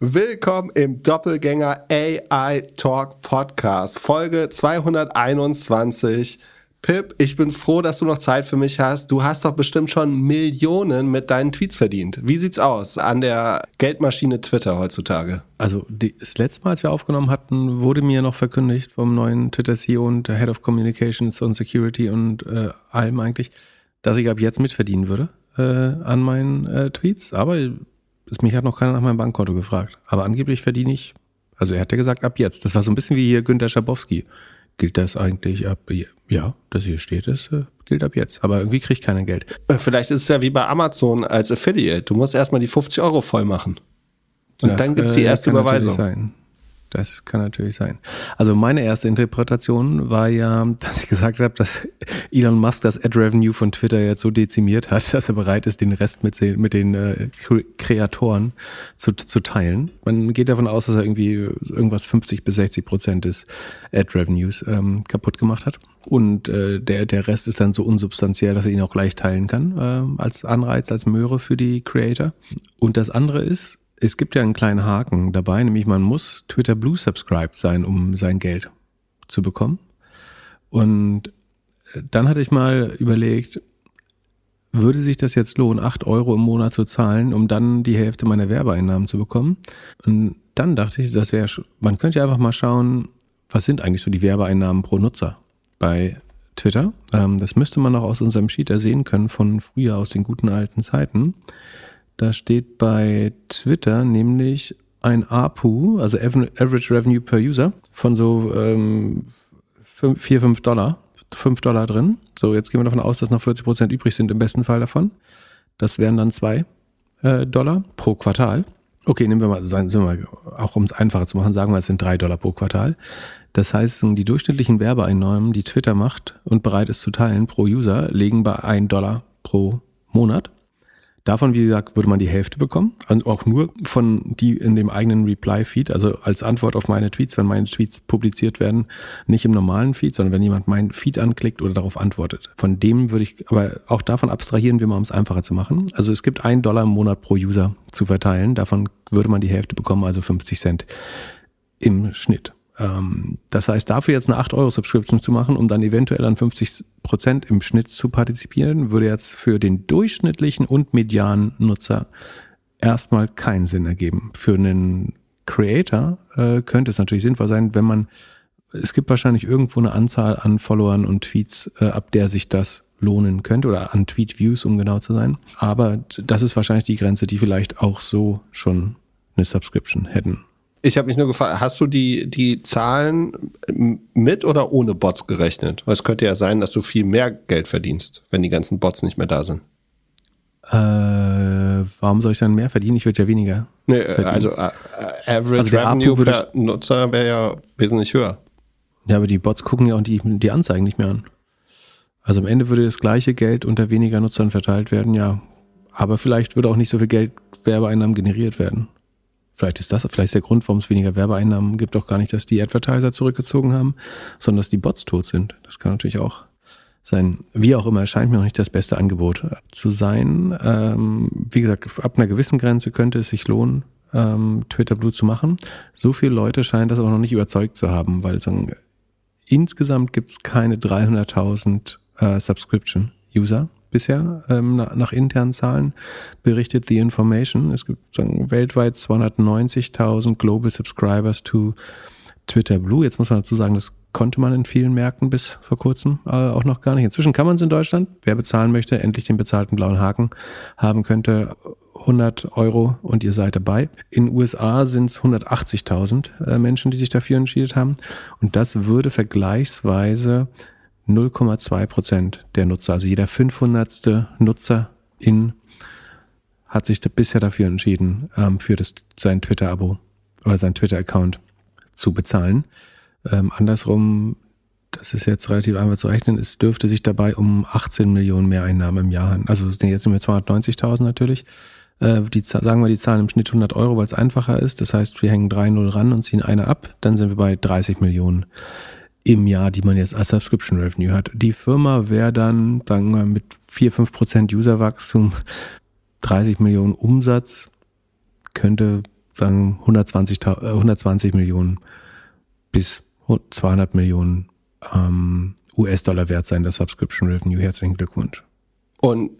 Willkommen im Doppelgänger AI Talk Podcast, Folge 221. Pip, ich bin froh, dass du noch Zeit für mich hast. Du hast doch bestimmt schon Millionen mit deinen Tweets verdient. Wie sieht's aus an der Geldmaschine Twitter heutzutage? Also das letzte Mal, als wir aufgenommen hatten, wurde mir noch verkündigt vom neuen Twitter-CEO und Head of Communications und Security und äh, allem eigentlich, dass ich ab jetzt mitverdienen würde äh, an meinen äh, Tweets. Aber mich hat noch keiner nach meinem Bankkonto gefragt. Aber angeblich verdiene ich, also er hat ja gesagt, ab jetzt. Das war so ein bisschen wie hier Günter Schabowski. Gilt das eigentlich ab, ja, das hier steht, das äh, gilt ab jetzt. Aber irgendwie kriegt keiner Geld. Äh, vielleicht ist es ja wie bei Amazon als Affiliate. Du musst erstmal die 50 Euro voll machen. Und das, dann gibt's die äh, erste Überweisung. Das kann natürlich sein. Also meine erste Interpretation war ja, dass ich gesagt habe, dass Elon Musk das Ad-Revenue von Twitter jetzt so dezimiert hat, dass er bereit ist, den Rest mit, den, mit den äh, Kreatoren zu, zu teilen. Man geht davon aus, dass er irgendwie irgendwas 50 bis 60 Prozent des Ad-Revenues ähm, kaputt gemacht hat. Und äh, der, der Rest ist dann so unsubstanziell, dass er ihn auch gleich teilen kann, äh, als Anreiz, als Möhre für die Creator. Und das andere ist, es gibt ja einen kleinen Haken dabei, nämlich man muss Twitter Blue subscribed sein, um sein Geld zu bekommen. Und dann hatte ich mal überlegt, würde sich das jetzt lohnen, acht Euro im Monat zu zahlen, um dann die Hälfte meiner Werbeeinnahmen zu bekommen? Und dann dachte ich, das wäre, man könnte ja einfach mal schauen, was sind eigentlich so die Werbeeinnahmen pro Nutzer bei Twitter? Ähm, das müsste man auch aus unserem Sheet ersehen können von früher, aus den guten alten Zeiten. Da steht bei Twitter nämlich ein APU, also Average Revenue per User, von so ähm, 4, 5 Dollar. 5 Dollar drin. So, jetzt gehen wir davon aus, dass noch 40 Prozent übrig sind im besten Fall davon. Das wären dann 2 äh, Dollar pro Quartal. Okay, nehmen wir mal, sagen wir mal, auch um es einfacher zu machen, sagen wir, es sind 3 Dollar pro Quartal. Das heißt, die durchschnittlichen Werbeeinnahmen, die Twitter macht und bereit ist zu teilen pro User, liegen bei 1 Dollar pro Monat. Davon, wie gesagt, würde man die Hälfte bekommen. Und auch nur von die in dem eigenen Reply-Feed, also als Antwort auf meine Tweets, wenn meine Tweets publiziert werden, nicht im normalen Feed, sondern wenn jemand meinen Feed anklickt oder darauf antwortet. Von dem würde ich, aber auch davon abstrahieren wir mal, um es einfacher zu machen. Also es gibt einen Dollar im Monat pro User zu verteilen. Davon würde man die Hälfte bekommen, also 50 Cent im Schnitt. Ähm, das heißt, dafür jetzt eine 8-Euro-Subscription zu machen, um dann eventuell an 50 Prozent im Schnitt zu partizipieren, würde jetzt für den durchschnittlichen und medianen Nutzer erstmal keinen Sinn ergeben. Für einen Creator äh, könnte es natürlich sinnvoll sein, wenn man, es gibt wahrscheinlich irgendwo eine Anzahl an Followern und Tweets, äh, ab der sich das lohnen könnte oder an Tweet-Views, um genau zu sein. Aber das ist wahrscheinlich die Grenze, die vielleicht auch so schon eine Subscription hätten ich habe mich nur gefragt, hast du die, die Zahlen mit oder ohne Bots gerechnet? Weil es könnte ja sein, dass du viel mehr Geld verdienst, wenn die ganzen Bots nicht mehr da sind. Äh, warum soll ich dann mehr verdienen? Ich würde ja weniger. Nee, verdienen. also äh, Average also Revenue per Nutzer wäre ja wesentlich höher. Ja, aber die Bots gucken ja auch die, die Anzeigen nicht mehr an. Also am Ende würde das gleiche Geld unter weniger Nutzern verteilt werden, ja. Aber vielleicht würde auch nicht so viel Geld Werbeeinnahmen generiert werden. Vielleicht ist das, vielleicht ist der Grund, warum es weniger Werbeeinnahmen gibt, auch gar nicht, dass die Advertiser zurückgezogen haben, sondern dass die Bots tot sind. Das kann natürlich auch sein. Wie auch immer, scheint mir noch nicht das beste Angebot zu sein. Ähm, wie gesagt, ab einer gewissen Grenze könnte es sich lohnen, ähm, Twitter Blue zu machen. So viele Leute scheinen das aber noch nicht überzeugt zu haben, weil sagen, insgesamt gibt es keine 300.000 äh, Subscription-User bisher ähm, nach, nach, internen Zahlen berichtet The Information. Es gibt sagen, weltweit 290.000 Global Subscribers to Twitter Blue. Jetzt muss man dazu sagen, das konnte man in vielen Märkten bis vor kurzem äh, auch noch gar nicht. Inzwischen kann man es in Deutschland. Wer bezahlen möchte, endlich den bezahlten blauen Haken haben könnte, 100 Euro und ihr seid dabei. In USA sind es 180.000 äh, Menschen, die sich dafür entschieden haben. Und das würde vergleichsweise 0,2 Prozent der Nutzer, also jeder 500. Nutzer in hat sich bisher dafür entschieden, ähm, für das, sein Twitter-Abo oder sein Twitter-Account zu bezahlen. Ähm, andersrum, das ist jetzt relativ einfach zu rechnen, es dürfte sich dabei um 18 Millionen Mehreinnahmen im Jahr handeln. Also jetzt sind wir 290.000 natürlich. Äh, die, sagen wir, die zahlen im Schnitt 100 Euro, weil es einfacher ist. Das heißt, wir hängen 3-0 ran und ziehen eine ab. Dann sind wir bei 30 Millionen im Jahr, die man jetzt als Subscription Revenue hat. Die Firma wäre dann, sagen wir, mit 4, 5 Prozent Userwachstum, 30 Millionen Umsatz, könnte sagen 120, 120 Millionen bis 200 Millionen ähm, US-Dollar wert sein, das Subscription Revenue. Herzlichen Glückwunsch. Und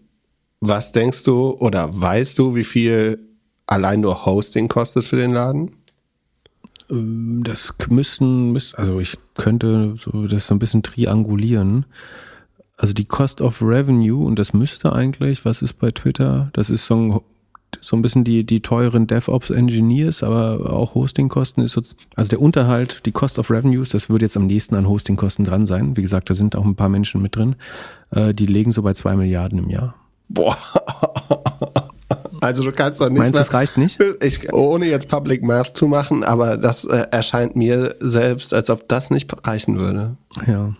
was denkst du oder weißt du, wie viel allein nur Hosting kostet für den Laden? Ähm, das müssten, also ich könnte so das so ein bisschen triangulieren. Also die Cost of Revenue, und das müsste eigentlich, was ist bei Twitter? Das ist so ein, so ein bisschen die, die teuren DevOps Engineers, aber auch Hostingkosten ist so, also der Unterhalt, die Cost of Revenues, das würde jetzt am nächsten an Hostingkosten dran sein. Wie gesagt, da sind auch ein paar Menschen mit drin. Äh, die legen so bei zwei Milliarden im Jahr. Boah. Also du kannst doch nicht. Meinst du, das reicht nicht? Ich, ohne jetzt Public Math zu machen, aber das äh, erscheint mir selbst, als ob das nicht reichen würde. Ja.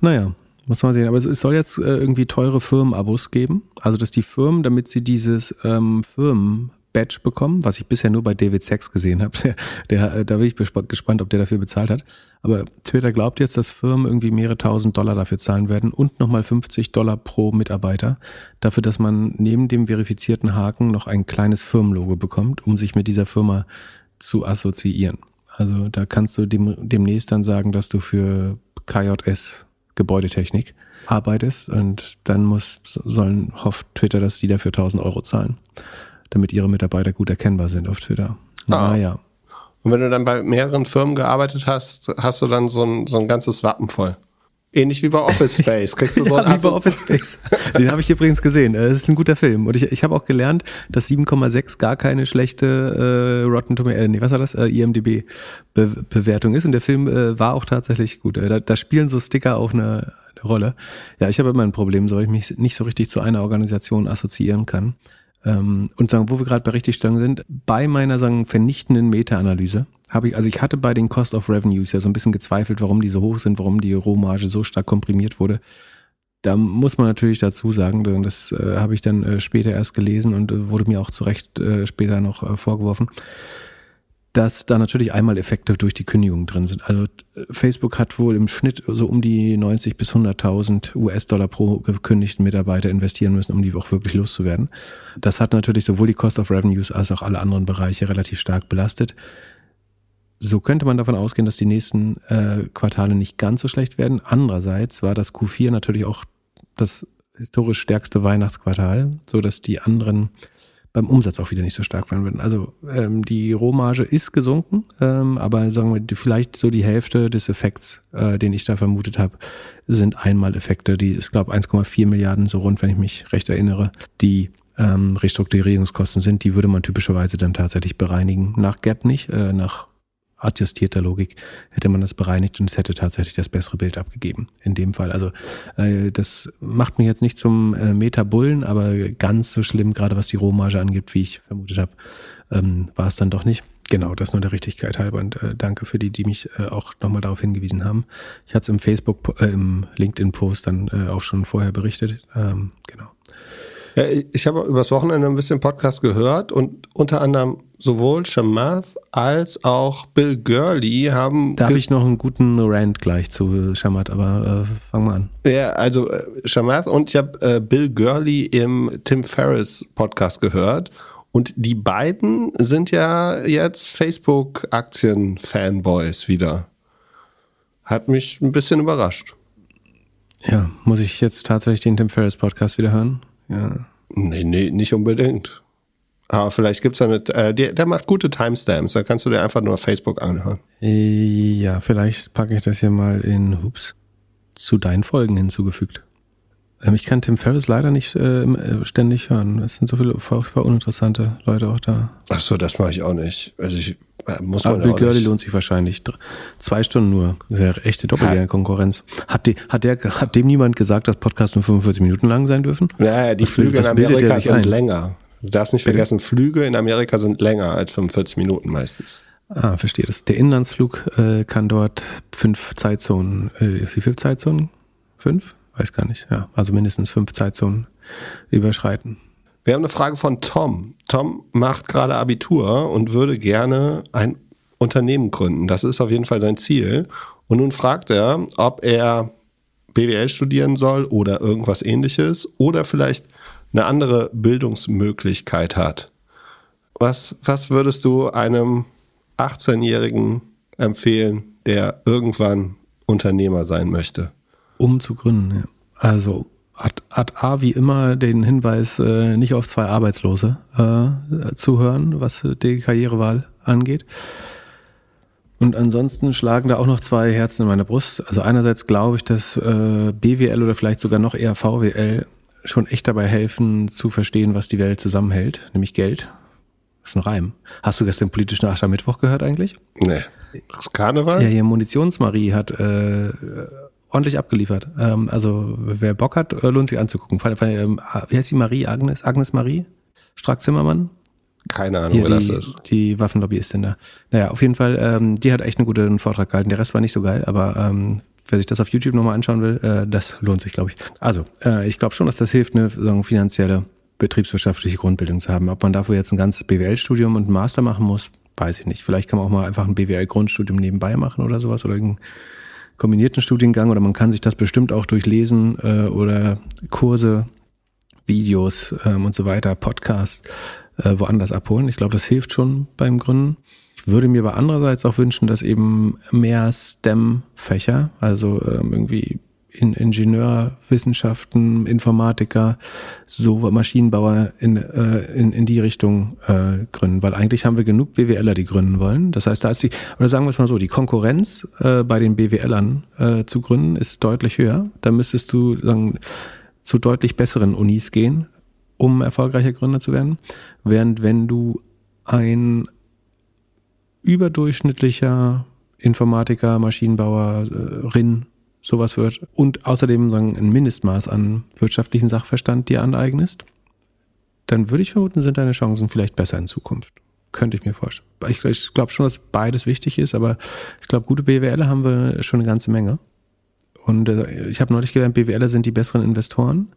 Naja, muss man sehen. Aber es, es soll jetzt äh, irgendwie teure Firmenabos geben. Also dass die Firmen, damit sie dieses ähm, Firmen Badge bekommen, was ich bisher nur bei David Sachs gesehen habe. Der, der, da bin ich gespannt, ob der dafür bezahlt hat. Aber Twitter glaubt jetzt, dass Firmen irgendwie mehrere tausend Dollar dafür zahlen werden und nochmal 50 Dollar pro Mitarbeiter dafür, dass man neben dem verifizierten Haken noch ein kleines Firmenlogo bekommt, um sich mit dieser Firma zu assoziieren. Also da kannst du dem, demnächst dann sagen, dass du für KJS Gebäudetechnik arbeitest und dann muss, sollen, hofft Twitter, dass die dafür 1000 Euro zahlen damit ihre Mitarbeiter gut erkennbar sind auf Twitter. Ah. Naja. Und wenn du dann bei mehreren Firmen gearbeitet hast, hast du dann so ein, so ein ganzes Wappen voll. Ähnlich wie bei Office Space. Kriegst du so ja, wie bei Office Space. Den habe ich übrigens gesehen. Das ist ein guter Film. Und ich, ich habe auch gelernt, dass 7,6 gar keine schlechte äh, Rotten Tomato, äh, nee, was war das? Äh, IMDb-Bewertung ist. Und der Film äh, war auch tatsächlich gut. Äh, da, da spielen so Sticker auch eine, eine Rolle. Ja, ich habe immer ein Problem, so ich mich nicht so richtig zu einer Organisation assoziieren kann. Ähm, und sagen, wo wir gerade bei Richtigstellung sind, bei meiner sagen vernichtenden Meta-Analyse habe ich, also ich hatte bei den Cost of Revenues ja so ein bisschen gezweifelt, warum die so hoch sind, warum die Rohmarge so stark komprimiert wurde. Da muss man natürlich dazu sagen, das äh, habe ich dann äh, später erst gelesen und äh, wurde mir auch zu Recht äh, später noch äh, vorgeworfen dass da natürlich einmal Effekte durch die Kündigung drin sind. Also Facebook hat wohl im Schnitt so um die 90 bis 100.000 US-Dollar pro gekündigten Mitarbeiter investieren müssen, um die auch wirklich loszuwerden. Das hat natürlich sowohl die Cost of Revenues als auch alle anderen Bereiche relativ stark belastet. So könnte man davon ausgehen, dass die nächsten äh, Quartale nicht ganz so schlecht werden. Andererseits war das Q4 natürlich auch das historisch stärkste Weihnachtsquartal, so dass die anderen beim Umsatz auch wieder nicht so stark werden würden. Also ähm, die Rohmarge ist gesunken, ähm, aber sagen wir vielleicht so die Hälfte des Effekts, äh, den ich da vermutet habe, sind Einmaleffekte. Die ist glaube 1,4 Milliarden so rund, wenn ich mich recht erinnere, die ähm, Restrukturierungskosten sind. Die würde man typischerweise dann tatsächlich bereinigen. Nach Gap nicht, äh, nach adjustierter Logik hätte man das bereinigt und es hätte tatsächlich das bessere Bild abgegeben. In dem Fall. Also äh, das macht mich jetzt nicht zum äh, Metabullen, aber ganz so schlimm, gerade was die Rohmarge angibt, wie ich vermutet habe, ähm, war es dann doch nicht. Genau, das nur der Richtigkeit halber und äh, danke für die, die mich äh, auch nochmal darauf hingewiesen haben. Ich hatte es im Facebook, äh, im LinkedIn-Post dann äh, auch schon vorher berichtet. Ähm, genau. Ja, ich habe übers Wochenende ein bisschen Podcast gehört und unter anderem sowohl Shamath als auch Bill Gurley haben. Da habe ich noch einen guten Rant gleich zu Shamath, aber äh, fang mal an. Ja, also äh, Shamath und ich habe äh, Bill Gurley im Tim Ferriss Podcast gehört. Und die beiden sind ja jetzt Facebook-Aktien-Fanboys wieder. Hat mich ein bisschen überrascht. Ja, muss ich jetzt tatsächlich den Tim Ferriss Podcast wieder hören? Ja. Nee, nee, nicht unbedingt. Aber vielleicht gibt es damit, äh, der, der macht gute Timestamps, da kannst du dir einfach nur auf Facebook anhören. Ja, vielleicht packe ich das hier mal in, hups, zu deinen Folgen hinzugefügt. Ähm, ich kann Tim Ferriss leider nicht äh, äh ständig hören. Es sind so viele uninteressante Leute auch da. Ach so, das mache ich auch nicht. Also ich muss man Aber Bill Gurley lohnt sich wahrscheinlich. Zwei Stunden nur. Das ist ja echte Doppelgänger-Konkurrenz. Hat, die, hat, der, hat dem niemand gesagt, dass Podcasts nur 45 Minuten lang sein dürfen? Naja, die was, Flüge in Amerika sind ein? länger. Du darfst nicht vergessen, Flüge in Amerika sind länger als 45 Minuten meistens. Ah, verstehe das. Der Inlandsflug äh, kann dort fünf Zeitzonen, äh, wie viele Zeitzonen? Fünf? Weiß gar nicht. Ja, also mindestens fünf Zeitzonen überschreiten. Wir haben eine Frage von Tom. Tom macht gerade Abitur und würde gerne ein Unternehmen gründen. Das ist auf jeden Fall sein Ziel. Und nun fragt er, ob er BWL studieren soll oder irgendwas ähnliches oder vielleicht eine andere Bildungsmöglichkeit hat. Was, was würdest du einem 18-Jährigen empfehlen, der irgendwann Unternehmer sein möchte? Um zu gründen, ja. Also Ad, Ad A wie immer den Hinweis, äh, nicht auf zwei Arbeitslose äh, zu hören, was die Karrierewahl angeht. Und ansonsten schlagen da auch noch zwei Herzen in meiner Brust. Also einerseits glaube ich, dass äh, BWL oder vielleicht sogar noch eher VWL schon echt dabei helfen zu verstehen, was die Welt zusammenhält, nämlich Geld. Das ist ein Reim. Hast du gestern politischen Aschermittwoch gehört eigentlich? Nee. Das Karneval? Ja, hier Munitionsmarie hat äh, ordentlich abgeliefert. Ähm, also wer Bock hat, äh, lohnt sich anzugucken. Ähm, wie heißt die Marie? Agnes? Agnes Marie? Strack-Zimmermann? Keine Ahnung, Hier wer das die, ist. die Waffenlobbyistin da. Naja, auf jeden Fall, ähm, die hat echt einen guten Vortrag gehalten. Der Rest war nicht so geil, aber ähm, wer sich das auf YouTube nochmal anschauen will, äh, das lohnt sich, glaube ich. Also, äh, ich glaube schon, dass das hilft, eine sagen, finanzielle betriebswirtschaftliche Grundbildung zu haben. Ob man dafür jetzt ein ganzes BWL-Studium und einen Master machen muss, weiß ich nicht. Vielleicht kann man auch mal einfach ein BWL-Grundstudium nebenbei machen oder sowas oder irgendeinen kombinierten Studiengang oder man kann sich das bestimmt auch durchlesen äh, oder Kurse, Videos ähm, und so weiter, Podcasts äh, woanders abholen. Ich glaube, das hilft schon beim Gründen. Ich würde mir aber andererseits auch wünschen, dass eben mehr STEM-Fächer, also ähm, irgendwie in Ingenieurwissenschaften, Informatiker, so Maschinenbauer in, äh, in, in die Richtung äh, gründen. Weil eigentlich haben wir genug BWLer, die gründen wollen. Das heißt, da ist die, oder sagen wir es mal so, die Konkurrenz äh, bei den BWLern äh, zu gründen ist deutlich höher. Da müsstest du sagen, zu deutlich besseren Unis gehen, um erfolgreicher Gründer zu werden. Während wenn du ein überdurchschnittlicher Informatiker, Maschinenbauerin sowas wird und außerdem sagen, ein Mindestmaß an wirtschaftlichen Sachverstand dir aneignest, dann würde ich vermuten, sind deine Chancen vielleicht besser in Zukunft. Könnte ich mir vorstellen. Ich, ich glaube schon, dass beides wichtig ist, aber ich glaube, gute BWLer haben wir schon eine ganze Menge. Und äh, ich habe neulich gelernt, BWLer sind die besseren Investoren.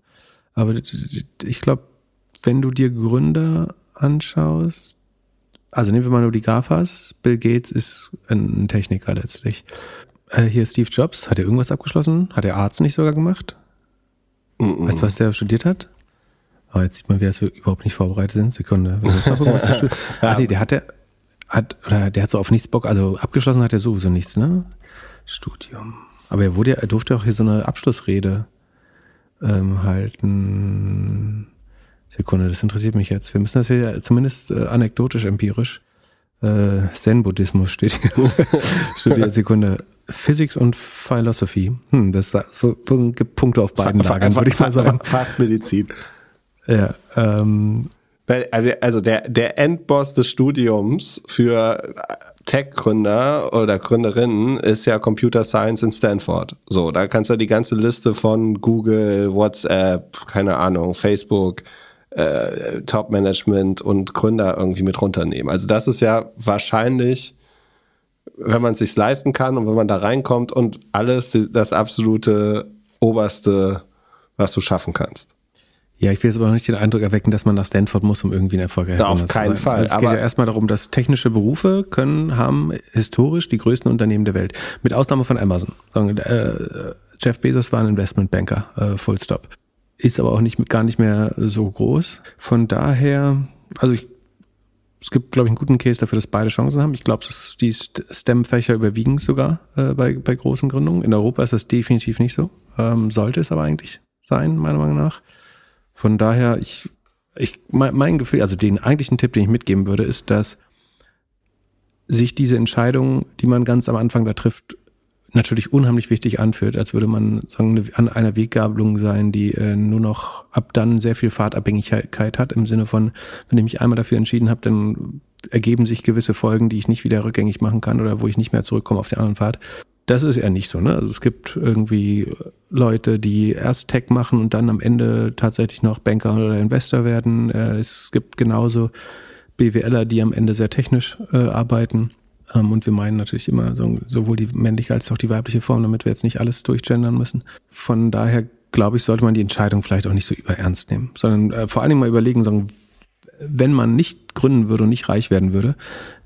Aber ich glaube, wenn du dir Gründer anschaust, also nehmen wir mal nur die GAFAs, Bill Gates ist ein Techniker letztlich. Äh, hier Steve Jobs, hat er irgendwas abgeschlossen? Hat er Arzt nicht sogar gemacht? Mm -mm. Weißt du, was der studiert hat? Aber jetzt sieht man, wie das wir überhaupt nicht vorbereitet sind. Sekunde. Ah, nee, der hat der, hat, oder der hat so auf nichts Bock, also abgeschlossen hat er sowieso nichts, ne? Studium. Aber er wurde, er durfte auch hier so eine Abschlussrede ähm, halten. Sekunde, das interessiert mich jetzt. Wir müssen das hier zumindest äh, anekdotisch, empirisch. Äh, Zen-Buddhismus steht hier. Studiert Sekunde. Physics und Philosophy. Hm, das gibt Punkte auf beiden Lagern, würde ich mal sagen. Fast Medizin. Ja, ähm, Also also der, der Endboss des Studiums für Tech-Gründer oder Gründerinnen ist ja Computer Science in Stanford. So, da kannst du die ganze Liste von Google, WhatsApp, keine Ahnung, Facebook, äh, Top-Management und Gründer irgendwie mit runternehmen. Also das ist ja wahrscheinlich, wenn man es sich leisten kann und wenn man da reinkommt und alles das absolute Oberste, was du schaffen kannst. Ja, ich will jetzt aber noch nicht den Eindruck erwecken, dass man nach Stanford muss, um irgendwie ein erfolgreicher Ja, auf keinen. Fall, Also es geht aber- ja erstmal darum, dass technische Berufe können, haben historisch die größten Unternehmen der Welt. Mit Ausnahme von Amazon. Äh, Jeff Bezos war ein Investmentbanker, äh, full stop. Ist aber auch nicht, gar nicht mehr so groß. Von daher, also ich, es gibt, glaube ich, einen guten Case dafür, dass beide Chancen haben. Ich glaube, die St- STEM-Fächer überwiegen sogar äh, bei, bei großen Gründungen. In Europa ist das definitiv nicht so. Ähm, sollte es aber eigentlich sein, meiner Meinung nach. Von daher, ich, ich, mein, mein Gefühl, also den eigentlichen Tipp, den ich mitgeben würde, ist, dass sich diese Entscheidung, die man ganz am Anfang da trifft, natürlich unheimlich wichtig anfühlt, als würde man sagen, an einer Weggabelung sein, die äh, nur noch ab dann sehr viel Fahrtabhängigkeit hat, im Sinne von, wenn ich mich einmal dafür entschieden habe, dann ergeben sich gewisse Folgen, die ich nicht wieder rückgängig machen kann oder wo ich nicht mehr zurückkomme auf den anderen Pfad. Das ist eher nicht so, ne? Also es gibt irgendwie Leute, die erst Tech machen und dann am Ende tatsächlich noch Banker oder Investor werden. Äh, Es gibt genauso BWLer, die am Ende sehr technisch äh, arbeiten. Ähm, und wir meinen natürlich immer so, sowohl die männliche als auch die weibliche Form, damit wir jetzt nicht alles durchgendern müssen. Von daher glaube ich, sollte man die Entscheidung vielleicht auch nicht so überernst nehmen, sondern äh, vor allen Dingen mal überlegen, sagen, wenn man nicht gründen würde und nicht reich werden würde,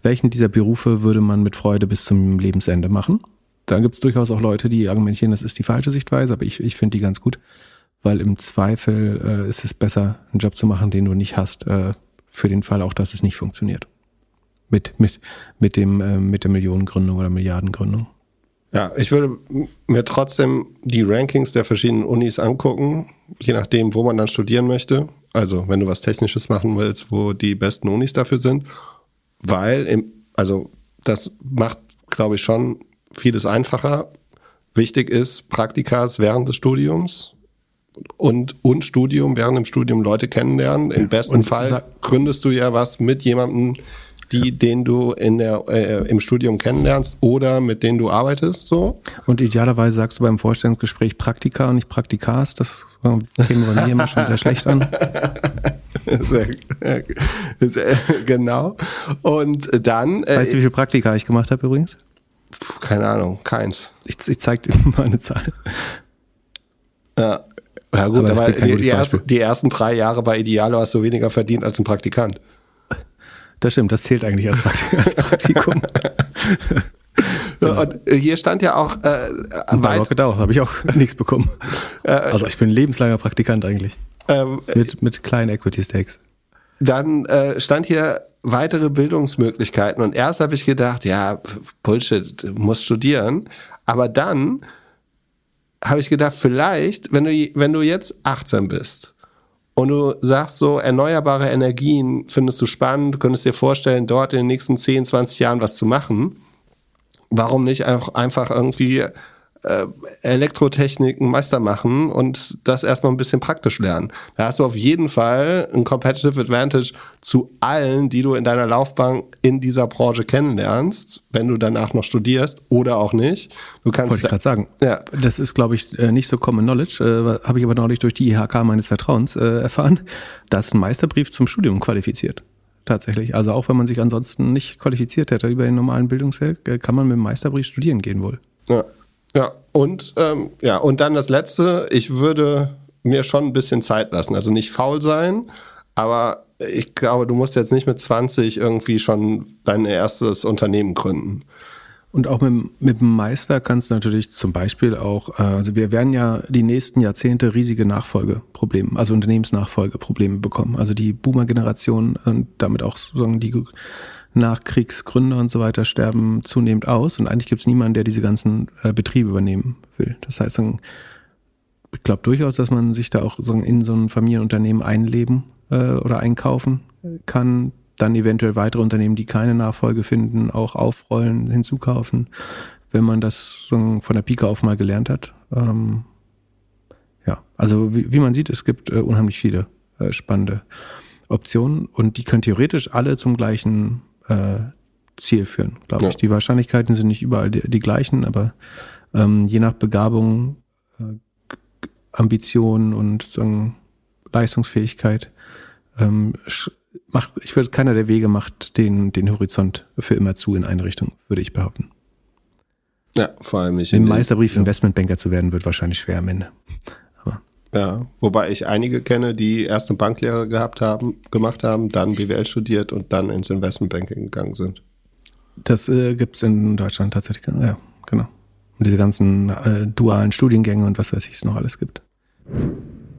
welchen dieser Berufe würde man mit Freude bis zum Lebensende machen? Da gibt es durchaus auch Leute, die argumentieren, das ist die falsche Sichtweise, aber ich, ich finde die ganz gut, weil im Zweifel äh, ist es besser, einen Job zu machen, den du nicht hast, äh, für den Fall auch, dass es nicht funktioniert. Mit, mit, mit dem, äh, mit der Millionengründung oder Milliardengründung. Ja, ich würde mir trotzdem die Rankings der verschiedenen Unis angucken, je nachdem, wo man dann studieren möchte. Also, wenn du was Technisches machen willst, wo die besten Unis dafür sind. Weil, im, also, das macht, glaube ich, schon vieles einfacher. Wichtig ist Praktikas während des Studiums und, und Studium, während dem Studium Leute kennenlernen. Im besten und Fall gründest du ja was mit jemandem, die, den du in der, äh, im Studium kennenlernst oder mit denen du arbeitest, so. Und idealerweise sagst du beim Vorstellungsgespräch Praktika und nicht Praktikas. Das käme bei mir immer schon sehr schlecht an. Sehr, sehr, genau. Und dann. Äh, weißt du, wie viele Praktika ich gemacht habe übrigens? Keine Ahnung, keins. Ich, ich zeig dir mal eine Zahl. Ja. Ja gut, aber, aber die, die, ersten, die, ersten, drei Jahre bei Idealo hast du weniger verdient als ein Praktikant. Das stimmt, das zählt eigentlich als, Praktikum. genau. Und hier stand ja auch. Äh, bei Rocket auch, habe ich auch nichts bekommen. Äh, also ich bin lebenslanger Praktikant eigentlich. Ähm, mit, mit kleinen Equity Stakes. Dann äh, stand hier weitere Bildungsmöglichkeiten und erst habe ich gedacht, ja, Bullshit, du musst studieren. Aber dann habe ich gedacht, vielleicht, wenn du, wenn du jetzt 18 bist und du sagst so, erneuerbare Energien findest du spannend, könntest dir vorstellen, dort in den nächsten 10, 20 Jahren was zu machen, warum nicht einfach, einfach irgendwie äh, Elektrotechnik einen Meister machen und das erstmal ein bisschen praktisch lernen. Da hast du auf jeden Fall ein Competitive Advantage zu allen, die du in deiner Laufbahn in dieser Branche kennenlernst, wenn du danach noch studierst oder auch nicht. Du kannst Wollte ich gerade sagen. Ja. Das ist, glaube ich, äh, nicht so Common Knowledge, äh, habe ich aber neulich durch die IHK meines Vertrauens äh, erfahren, dass ein Meisterbrief zum Studium qualifiziert tatsächlich. Also auch wenn man sich ansonsten nicht qualifiziert hätte über den normalen Bildungsweg, äh, kann man mit dem Meisterbrief studieren gehen wohl. Ja, ja, und ähm, ja, und dann das letzte, ich würde mir schon ein bisschen Zeit lassen. Also nicht faul sein, aber ich glaube, du musst jetzt nicht mit 20 irgendwie schon dein erstes Unternehmen gründen. Und auch mit, mit dem Meister kannst du natürlich zum Beispiel auch, äh, also wir werden ja die nächsten Jahrzehnte riesige Nachfolgeprobleme, also Unternehmensnachfolgeprobleme bekommen. Also die Boomer-Generation und damit auch sozusagen die Nachkriegsgründer und so weiter sterben zunehmend aus und eigentlich gibt es niemanden, der diese ganzen äh, Betriebe übernehmen will. Das heißt, ich glaube durchaus, dass man sich da auch so in so ein Familienunternehmen einleben äh, oder einkaufen kann, dann eventuell weitere Unternehmen, die keine Nachfolge finden, auch aufrollen, hinzukaufen, wenn man das so von der Pike auf mal gelernt hat. Ähm, ja, also wie, wie, man sieht, es gibt äh, unheimlich viele äh, spannende Optionen und die können theoretisch alle zum gleichen äh, Ziel führen, glaube ja. ich. Die Wahrscheinlichkeiten sind nicht überall die, die gleichen, aber ähm, je nach Begabung, äh, Ambition und sagen, Leistungsfähigkeit ähm, macht, ich würde, keiner der Wege macht den, den Horizont für immer zu in eine Richtung, würde ich behaupten. Ja, vor allem nicht. Im Meisterbrief ja. Investmentbanker zu werden, wird wahrscheinlich schwer am Ende. Ja, wobei ich einige kenne, die erst eine Banklehre gehabt haben, gemacht haben, dann BWL studiert und dann ins Investmentbanking gegangen sind. Das äh, gibt es in Deutschland tatsächlich, ja, genau. Und diese ganzen äh, dualen Studiengänge und was weiß ich es noch alles gibt.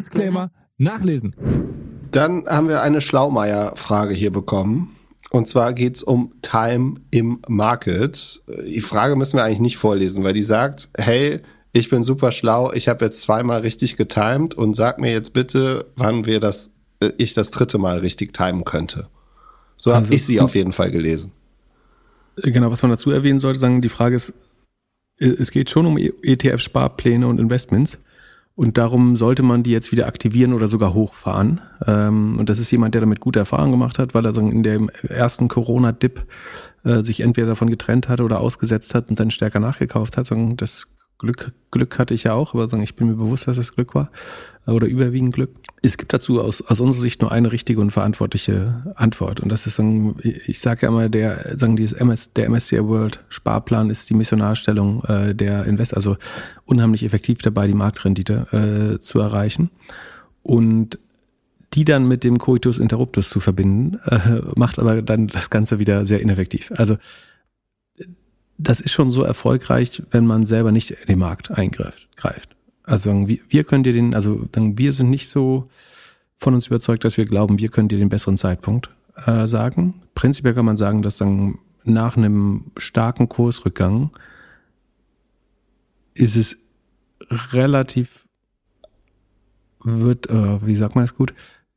Disclaimer nachlesen. Dann haben wir eine Schlaumeier-Frage hier bekommen. Und zwar geht's um Time im Market. Die Frage müssen wir eigentlich nicht vorlesen, weil die sagt, hey, ich bin super schlau, ich habe jetzt zweimal richtig getimed und sag mir jetzt bitte, wann wir das, äh, ich das dritte Mal richtig timen könnte. So also, habe ich sie auf jeden Fall gelesen. Genau, was man dazu erwähnen sollte, sagen, die Frage ist, es geht schon um ETF-Sparpläne und Investments. Und darum sollte man die jetzt wieder aktivieren oder sogar hochfahren. Ähm, und das ist jemand, der damit gute Erfahrungen gemacht hat, weil er in dem ersten Corona-Dip äh, sich entweder davon getrennt hat oder ausgesetzt hat und dann stärker nachgekauft hat. Das Glück, Glück hatte ich ja auch, aber ich bin mir bewusst, dass es Glück war oder überwiegend Glück. Es gibt dazu aus, aus unserer Sicht nur eine richtige und verantwortliche Antwort. Und das ist, sagen, ich sage ja immer, der, sagen, dieses MS, der MSCI World Sparplan ist die Missionarstellung äh, der Invest, also unheimlich effektiv dabei, die Marktrendite äh, zu erreichen. Und die dann mit dem Coitus Interruptus zu verbinden, äh, macht aber dann das Ganze wieder sehr ineffektiv. Also das ist schon so erfolgreich, wenn man selber nicht in den Markt eingreift. Greift. Also wir, können dir den, also wir sind nicht so von uns überzeugt, dass wir glauben, wir können dir den besseren Zeitpunkt äh, sagen. Prinzipiell kann man sagen, dass dann nach einem starken Kursrückgang ist es relativ wird, äh, wie sagt man es gut,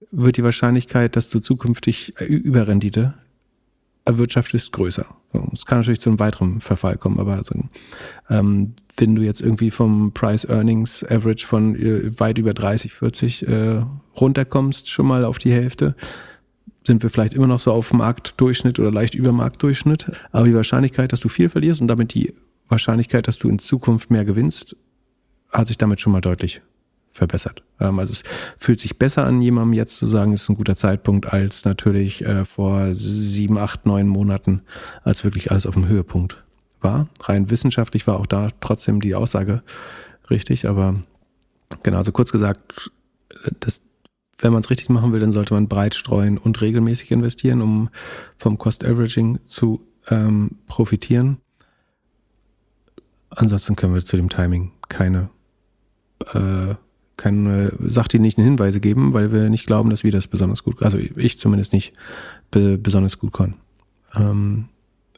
wird die Wahrscheinlichkeit, dass du zukünftig Überrendite erwirtschaftest, größer. Es kann natürlich zu einem weiteren Verfall kommen, aber also, ähm, wenn du jetzt irgendwie vom Price Earnings Average von äh, weit über 30, 40 äh, runterkommst, schon mal auf die Hälfte, sind wir vielleicht immer noch so auf Marktdurchschnitt oder leicht über Marktdurchschnitt. Aber die Wahrscheinlichkeit, dass du viel verlierst und damit die Wahrscheinlichkeit, dass du in Zukunft mehr gewinnst, hat sich damit schon mal deutlich verbessert. Ähm, also es fühlt sich besser an, jemandem jetzt zu sagen, es ist ein guter Zeitpunkt, als natürlich äh, vor sieben, acht, neun Monaten, als wirklich alles auf dem Höhepunkt war. Rein wissenschaftlich war auch da trotzdem die Aussage richtig, aber genau, also kurz gesagt, das, wenn man es richtig machen will, dann sollte man breit streuen und regelmäßig investieren, um vom Cost Averaging zu ähm, profitieren. Ansonsten können wir zu dem Timing keine äh, keine sachdienlichen Hinweise geben, weil wir nicht glauben, dass wir das besonders gut, also ich zumindest nicht be besonders gut können. Ähm,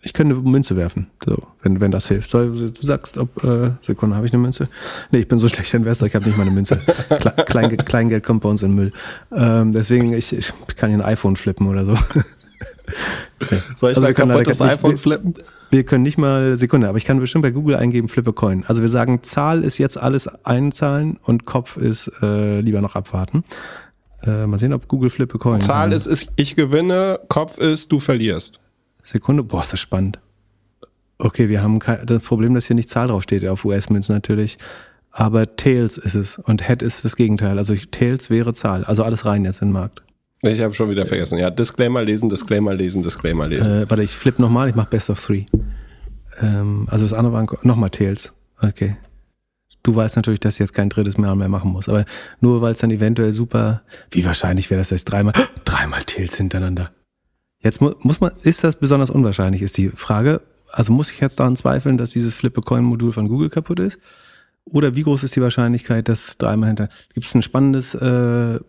ich könnte eine Münze werfen, so, wenn, wenn das hilft. So, du sagst, ob, äh, Sekunde, habe ich eine Münze? Nee, ich bin so schlechter Investor, ich habe nicht mal eine Münze. Klein, Kleingeld kommt bei uns in Müll. Ähm, deswegen, ich, ich kann hier ein iPhone flippen oder so. Soll ich also mein kaputtes iPhone wir, flippen? Wir können nicht mal, Sekunde, aber ich kann bestimmt bei Google eingeben, flippe Coin. Also wir sagen, Zahl ist jetzt alles einzahlen und Kopf ist äh, lieber noch abwarten. Äh, mal sehen, ob Google flippe Coin. Zahl ist, ist, ich gewinne, Kopf ist, du verlierst. Sekunde, boah, ist das spannend. Okay, wir haben kein, das Problem, dass hier nicht Zahl draufsteht auf US-Münzen natürlich. Aber Tails ist es und Head ist das Gegenteil. Also Tails wäre Zahl. Also alles rein jetzt in den Markt. Ich habe schon wieder vergessen. Ja, Disclaimer lesen, Disclaimer lesen, Disclaimer lesen. Äh, warte, ich flippe nochmal, ich mache Best of Three. Ähm, also das andere war nochmal Tails. Okay. Du weißt natürlich, dass ich jetzt kein drittes Mal mehr machen muss. Aber nur weil es dann eventuell super, wie wahrscheinlich wäre das jetzt dreimal, dreimal Tails hintereinander. Jetzt mu muss man, ist das besonders unwahrscheinlich, ist die Frage. Also muss ich jetzt daran zweifeln, dass dieses Flip-a-Coin-Modul von Google kaputt ist? Oder wie groß ist die Wahrscheinlichkeit, dass dreimal hinter, gibt es ein spannendes äh, äh,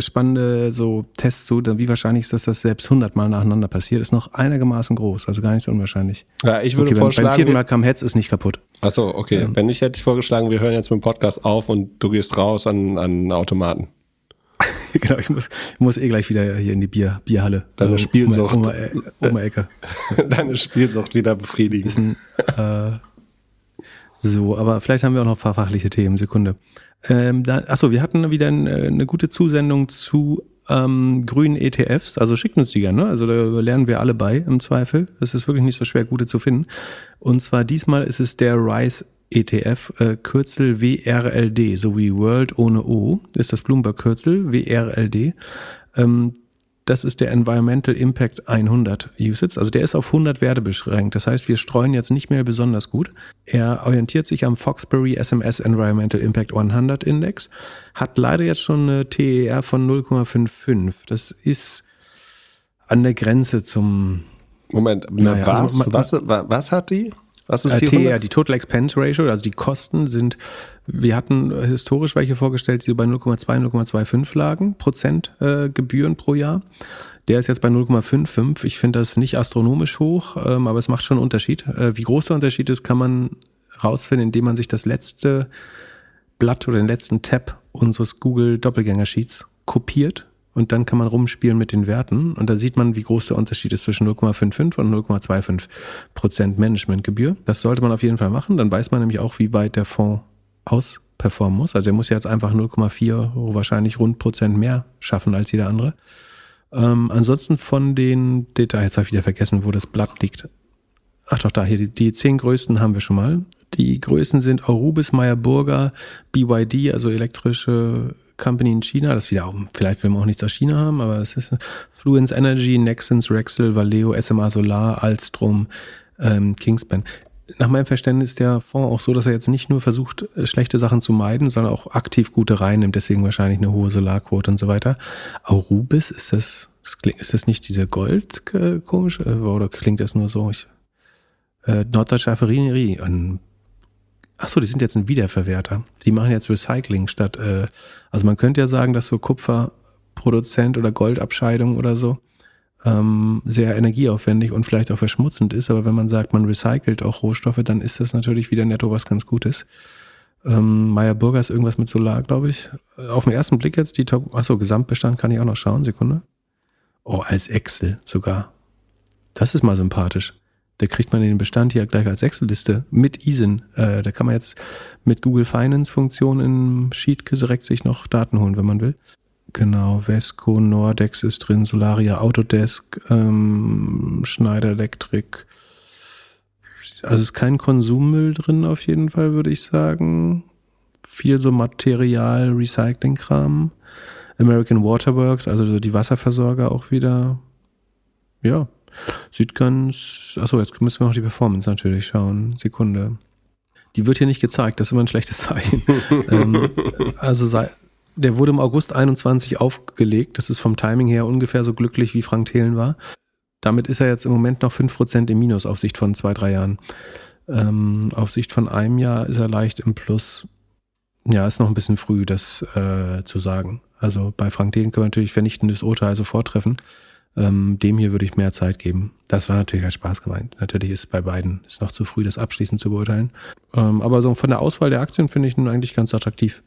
spannende so Tests zu, wie wahrscheinlich ist das, dass selbst 100 Mal nacheinander passiert, ist noch einigermaßen groß, also gar nicht so unwahrscheinlich. Ja, ich würde okay, vorschlagen. Beim vierten Mal kam Hetz ist nicht kaputt. Achso, okay. Ähm. Wenn nicht, hätte ich vorgeschlagen, wir hören jetzt mit dem Podcast auf und du gehst raus an, an Automaten. genau, ich muss, ich muss eh gleich wieder hier in die Bier, Bierhalle. Deine also, Spielsucht. Um, um, um, Ecke. Deine Spielsucht wieder befriedigen. Ein, äh, so, aber vielleicht haben wir auch noch fachliche Themen. Sekunde. Ähm, da, achso, wir hatten wieder eine, eine gute Zusendung zu ähm, grünen ETFs. Also schickt uns die gerne. Ne? Also da lernen wir alle bei im Zweifel. Es ist wirklich nicht so schwer, gute zu finden. Und zwar diesmal ist es der Rise ETF, äh, Kürzel WRLD, so wie World ohne O, ist das Bloomberg-Kürzel, WRLD. Ähm, das ist der Environmental Impact 100 Usage. Also der ist auf 100 Werte beschränkt. Das heißt, wir streuen jetzt nicht mehr besonders gut. Er orientiert sich am Foxbury SMS Environmental Impact 100 Index, hat leider jetzt schon eine TER von 0,55. Das ist an der Grenze zum Moment, naja, was, also was, was, was hat die? Was ist die TER, die Total Expense Ratio, also die Kosten sind, wir hatten historisch welche vorgestellt, die bei 0,2, 0,25 lagen, Prozent äh, Gebühren pro Jahr. Der ist jetzt bei 0,55. Ich finde das nicht astronomisch hoch, ähm, aber es macht schon einen Unterschied. Äh, wie groß der Unterschied ist, kann man rausfinden, indem man sich das letzte Blatt oder den letzten Tab unseres Google Doppelgänger Sheets kopiert und dann kann man rumspielen mit den Werten und da sieht man, wie groß der Unterschied ist zwischen 0,55 und 0,25 Prozent Managementgebühr. Das sollte man auf jeden Fall machen. Dann weiß man nämlich auch, wie weit der Fonds ausperformen muss. Also er muss jetzt einfach 0,4 wahrscheinlich rund Prozent mehr schaffen als jeder andere. Ähm, ansonsten von den Details habe ich wieder vergessen, wo das Blatt liegt. Ach doch, da hier, die, die zehn größten haben wir schon mal. Die Größen sind Arubis, Meyer Burger, BYD, also elektrische Company in China. Das wieder auch, vielleicht will man auch nichts aus China haben, aber es ist Fluence Energy, Nexens, Rexel, Valeo, SMA Solar, Alstrom, ähm, Kingspan. Nach meinem Verständnis ist der Fonds auch so, dass er jetzt nicht nur versucht, äh, schlechte Sachen zu meiden, sondern auch aktiv gute reinnimmt, deswegen wahrscheinlich eine hohe Solarquote und so weiter. Arubis, ist das, ist das nicht diese Gold äh, komisch? Äh, oder klingt das nur so? Ich, äh, Norddeutsche Raffinerie. Ach so, die sind jetzt ein Wiederverwerter. Die machen jetzt Recycling statt, äh, also man könnte ja sagen, dass so Kupferproduzent oder Goldabscheidung oder so ähm, sehr energieaufwendig und vielleicht auch verschmutzend ist. Aber wenn man sagt, man recycelt auch Rohstoffe, dann ist das natürlich wieder netto was ganz Gutes. Ähm, Meyer Burger ist irgendwas mit Solar, glaube ich. Auf den ersten Blick jetzt die Top, achso, Gesamtbestand kann ich auch noch schauen, Sekunde. Oh, als Excel sogar. Das ist mal sympathisch. Da kriegt man den Bestand hier gleich als Excel-Liste mit ISIN. Äh, da kann man jetzt mit Google Finance-Funktion im Sheet direkt sich noch Daten holen, wenn man will. Genau, Vesco, Nordex ist drin, Solaria, Autodesk, ähm, Schneider Electric. Also ist kein Konsummüll drin auf jeden Fall, würde ich sagen. Viel so Material, Recycling-Kram. American Waterworks, also die Wasserversorger auch wieder. Ja, sieht ganz. Achso, jetzt müssen wir noch die Performance natürlich schauen. Sekunde. Die wird hier nicht gezeigt, das ist immer ein schlechtes Zeichen. ähm, also sei, der wurde im August 21 aufgelegt. Das ist vom Timing her ungefähr so glücklich, wie Frank Thelen war. Damit ist er jetzt im Moment noch 5% im Minus auf Sicht von zwei, drei Jahren. Ähm, auf Sicht von einem Jahr ist er leicht im Plus. Ja, ist noch ein bisschen früh, das äh, zu sagen. Also bei Frank Thelen können wir natürlich vernichtendes Urteil sofort treffen. Ähm, dem hier würde ich mehr Zeit geben. Das war natürlich als Spaß gemeint. Natürlich ist bei beiden ist noch zu früh, das abschließend zu beurteilen. Ähm, aber so von der Auswahl der Aktien finde ich ihn eigentlich ganz attraktiv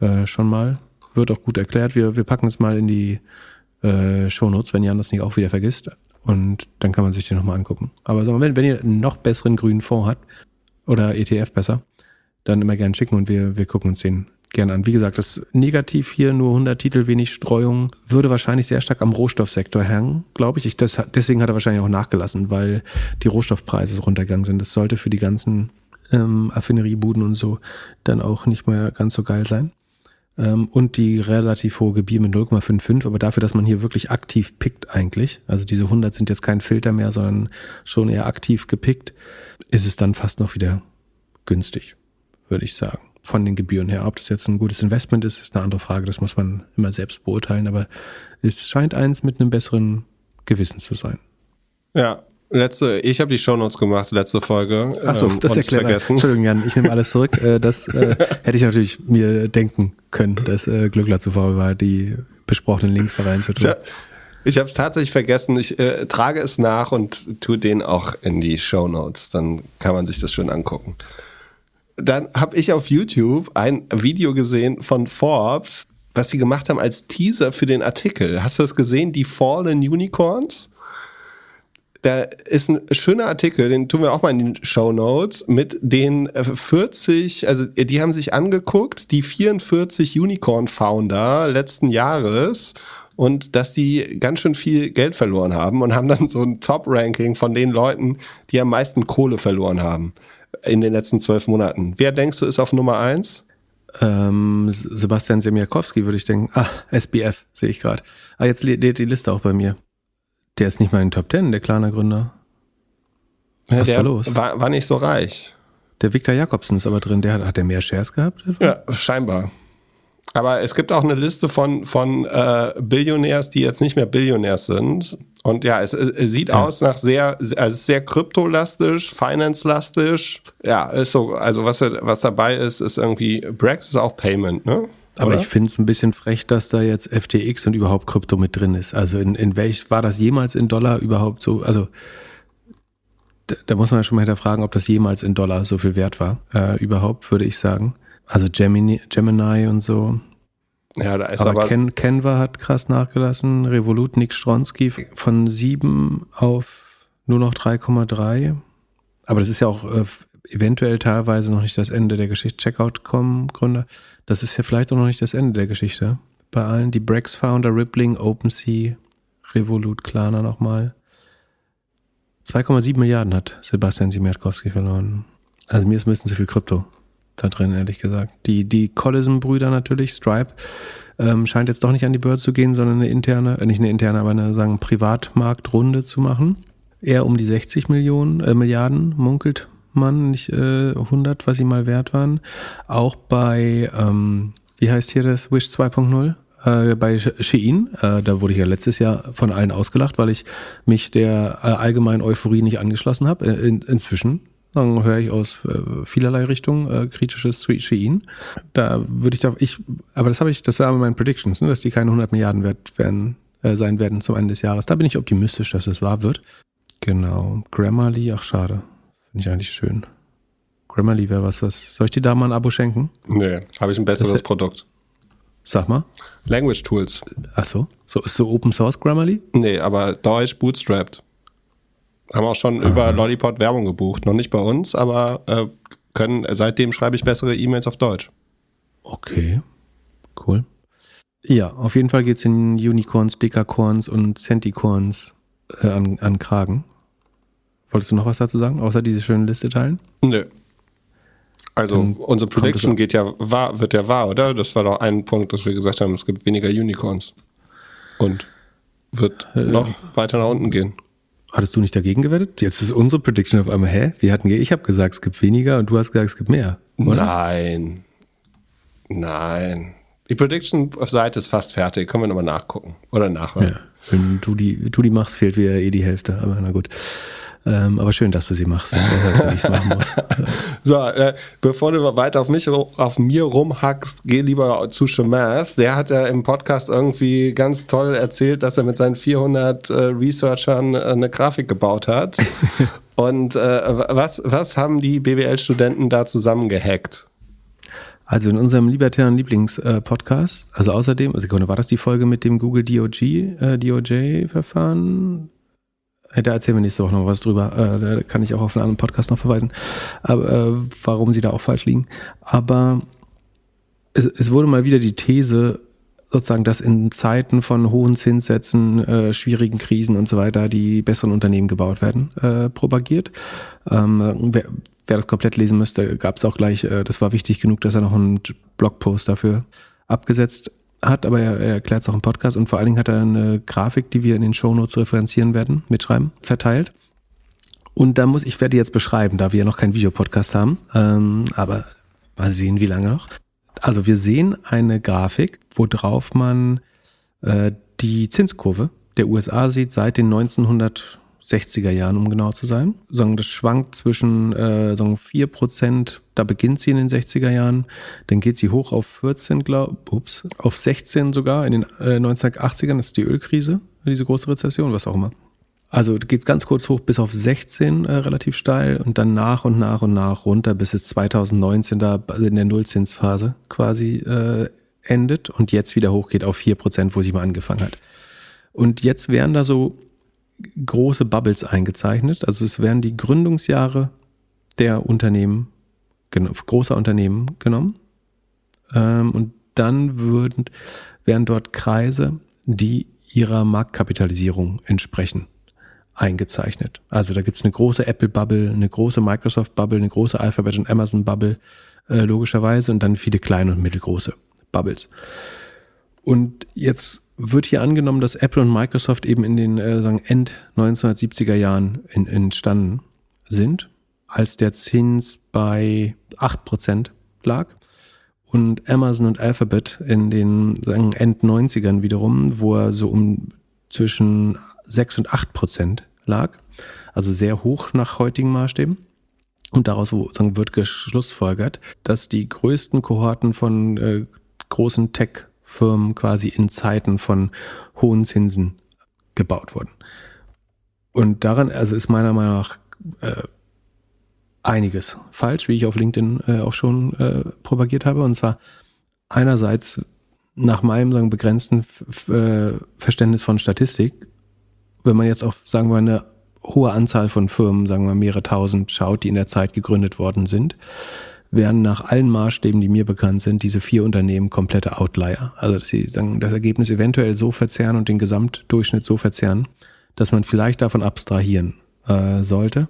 äh, schon mal. Wird auch gut erklärt. Wir, wir packen es mal in die äh, Shownotes, wenn Jan das nicht auch wieder vergisst. Und dann kann man sich den nochmal angucken. Aber wenn, wenn ihr einen noch besseren grünen Fonds habt, oder ETF besser, dann immer gerne schicken und wir, wir gucken uns den gerne an. Wie gesagt, das Negativ hier, nur 100 Titel, wenig Streuung, würde wahrscheinlich sehr stark am Rohstoffsektor hängen, glaube ich. ich das, deswegen hat er wahrscheinlich auch nachgelassen, weil die Rohstoffpreise runtergegangen sind. Das sollte für die ganzen ähm, Affineriebuden und so dann auch nicht mehr ganz so geil sein ähm, und die relativ hohe Gebühr mit 0,55, aber dafür, dass man hier wirklich aktiv pickt eigentlich, also diese 100 sind jetzt kein Filter mehr, sondern schon eher aktiv gepickt, ist es dann fast noch wieder günstig, würde ich sagen. Von den Gebühren her. Ob das jetzt ein gutes Investment ist, ist eine andere Frage. Das muss man immer selbst beurteilen. Aber es scheint eins mit einem besseren Gewissen zu sein. Ja, Letzte, ich habe die Shownotes gemacht, letzte Folge. Achso, ähm, das erklärt vergessen. Entschuldigung, Jan, ich nehme alles zurück. Äh, das äh, hätte ich natürlich mir denken können, dass äh, Glückler zu faul war, die besprochenen Links da reinzutun. Ich habe es tatsächlich vergessen. Ich äh, trage es nach und tue den auch in die Shownotes. Dann kann man sich das schön angucken. Dann habe ich auf YouTube ein Video gesehen von Forbes, was sie gemacht haben als Teaser für den Artikel. Hast du das gesehen? Die Fallen Unicorns? da ist ein schöner Artikel, den tun wir auch mal in den Show Notes, mit den 40, äh, also die haben sich angeguckt, die 44 Unicorn-Founder letzten Jahres und dass die ganz schön viel Geld verloren haben und haben dann so ein Top-Ranking von den Leuten, die am meisten Kohle verloren haben in den letzten zwölf Monaten. Wer denkst du ist auf Nummer eins? Ähm, Sebastian Semiakowski würde ich denken. Ah, SBF sehe ich gerade. Ah, jetzt lädt die Liste auch bei mir. Der ist nicht mal in den Top Ten, der kleine Gründer. Was ja, ist da los? War, war nicht so reich. Der Victor Jakobsen ist aber drin. Der hat, hat der mehr Shares gehabt? Etwa? Ja, scheinbar. Aber es gibt auch eine Liste von, von äh, Billionärs, die jetzt nicht mehr Billionärs sind. Und ja, es, es sieht ja. aus nach sehr, also sehr kryptolastisch, finance-lastisch. Ja, ist so, also was, was dabei ist, ist irgendwie, Brex ist auch Payment, ne? Aber Oder? ich finde es ein bisschen frech, dass da jetzt FTX und überhaupt Krypto mit drin ist. Also in, in welch, war das jemals in Dollar überhaupt so? Also da, da muss man ja schon mal hinterfragen, ob das jemals in Dollar so viel wert war. Äh, überhaupt, würde ich sagen. Also Gemini, Gemini und so. Ja, da ist aber, aber Ken, Canva hat krass nachgelassen. Revolut, Nick Stronski von sieben auf nur noch 3,3. Aber das ist ja auch äh, eventuell teilweise noch nicht das Ende der Geschichte. Checkout.com Gründer. Das ist ja vielleicht auch noch nicht das Ende der Geschichte. Bei allen, die Brex-Founder, Rippling, OpenSea, Revolut, Klarna nochmal. 2,7 Milliarden hat Sebastian Siemiatkowski verloren. Also mir ist ein bisschen zu viel Krypto da drin, ehrlich gesagt. Die, die Collison-Brüder natürlich, Stripe, ähm, scheint jetzt doch nicht an die Börse zu gehen, sondern eine interne, äh, nicht eine interne, aber eine sagen Privatmarktrunde zu machen. Eher um die 60 Millionen, äh, Milliarden munkelt man, nicht äh, 100, was sie mal wert waren. Auch bei, ähm, wie heißt hier das, Wish 2.0? Äh, bei Shein, äh, da wurde ich ja letztes Jahr von allen ausgelacht, weil ich mich der äh, allgemeinen Euphorie nicht angeschlossen habe. Äh, in, inzwischen dann höre ich aus äh, vielerlei Richtungen äh, kritisches zu Shein. Da würde ich da, ich, aber das habe ich, das war mein Predictions, ne, dass die keine 100 Milliarden wert werden, äh, sein werden zum Ende des Jahres. Da bin ich optimistisch, dass es wahr wird. Genau. Grammarly, ach schade. Finde ich eigentlich schön. Grammarly wäre was, was. Soll ich dir da mal ein Abo schenken? Nee, habe ich ein besseres Das- Produkt. Sag mal. Language Tools. Ach so. So ist so Open Source Grammarly? Nee, aber Deutsch bootstrapped. Haben auch schon über Lollipop Werbung gebucht. Noch nicht bei uns, aber äh, können, seitdem schreibe ich bessere E-Mails auf Deutsch. Okay. Cool. Ja, auf jeden Fall geht's in Unicorns, Dekacorns und Centicorns äh, an, an Kragen. Wolltest du noch was dazu sagen, außer diese schöne Liste teilen? Nö. Also Dann unsere Prediction es- geht ja wahr, wird ja wahr, oder? Das war doch ein Punkt, dass wir gesagt haben, es gibt weniger Unicorns. Und wird noch weiter nach unten gehen. Hattest du nicht dagegen gewettet? Jetzt ist unsere Prediction auf einmal, hä? Wir hatten, ich habe gesagt, es gibt weniger und du hast gesagt, es gibt mehr. Oder? Nein. Nein. Die Prediction-Seite ist fast fertig. Können wir nochmal nachgucken. Oder nachhören. Ja. Wenn du die, du die machst, fehlt wieder eh die Hälfte. Aber na gut. Ähm, aber schön, dass du sie machst. So, äh, bevor du weiter auf mich, auf mir rumhackst, geh lieber zu Shemath. Der hat ja im Podcast irgendwie ganz toll erzählt, dass er mit seinen 400 äh, Researchern äh, eine Grafik gebaut hat. Und äh, was, was haben die BWL-Studenten da zusammen gehackt? Also in unserem libertären Lieblings-Podcast, also außerdem, also Sekunde, war das die Folge mit dem Google DOG, äh, DOJ-Verfahren? Äh, Da erzählen wir nächste Woche noch was drüber. Äh, da kann ich auch auf einen anderen Podcast noch verweisen, aber, äh, warum sie da auch falsch liegen. Aber es, es wurde mal wieder die These, sozusagen, dass in Zeiten von hohen Zinssätzen, äh, schwierigen Krisen und so weiter die besseren Unternehmen gebaut werden, äh, propagiert. Ähm, wer, wer das komplett lesen müsste, gab es auch gleich, äh, das war wichtig genug, dass er noch einen Blogpost dafür abgesetzt hat, aber er, er erklärt es auch im Podcast und vor allen Dingen hat er eine Grafik, die wir in den Shownotes referenzieren werden, mitschreiben, verteilt. Und da muss ich werde die jetzt beschreiben, da wir ja noch keinen Videopodcast haben, ähm, aber mal sehen, wie lange noch. Also wir sehen eine Grafik, wo drauf man äh, die Zinskurve der USA sieht seit den 1960er Jahren, um genau zu sein. Das schwankt zwischen äh, sagen 4 Prozent, da beginnt sie in den 60er Jahren, dann geht sie hoch auf 14, glaub, ups, auf 16 sogar in den äh, 1980ern, das ist die Ölkrise, diese große Rezession, was auch immer. Also geht ganz kurz hoch bis auf 16 äh, relativ steil und dann nach und nach und nach runter, bis es 2019 da in der Nullzinsphase quasi äh, endet und jetzt wieder hochgeht auf 4 Prozent, wo sie mal angefangen hat. Und jetzt werden da so große Bubbles eingezeichnet. Also es werden die Gründungsjahre der Unternehmen, großer Unternehmen genommen. Ähm, und dann würden, werden dort Kreise, die ihrer Marktkapitalisierung entsprechen, eingezeichnet. Also da gibt's eine große Apple-Bubble, eine große Microsoft-Bubble, eine große Alphabet- und Amazon-Bubble, äh, logischerweise, und dann viele kleine und mittelgroße Bubbles. Und jetzt wird hier angenommen, dass Apple und Microsoft eben in den äh, sagen End 1970er Jahren in, entstanden sind, als der Zins bei 8% lag und Amazon und Alphabet in den sagen, End 90ern wiederum, wo er so um zwischen 6 und 8% lag, also sehr hoch nach heutigen Maßstäben. Und daraus wird geschlussfolgert, dass die größten Kohorten von äh, großen Tech-Firmen quasi in Zeiten von hohen Zinsen gebaut wurden. Und daran, also ist meiner Meinung nach äh, einiges falsch, wie ich auf LinkedIn äh, auch schon äh, propagiert habe. Und zwar einerseits nach meinem sagen, begrenzten äh, Verständnis von Statistik, wenn man jetzt auf, sagen wir, eine hohe Anzahl von Firmen, sagen wir mehrere tausend, schaut, die in der Zeit gegründet worden sind, wären nach allen Maßstäben, die mir bekannt sind, diese vier Unternehmen komplette Outlier. Also dass sie sagen, das Ergebnis eventuell so verzerren und den Gesamtdurchschnitt so verzerren, dass man vielleicht davon abstrahieren äh, sollte.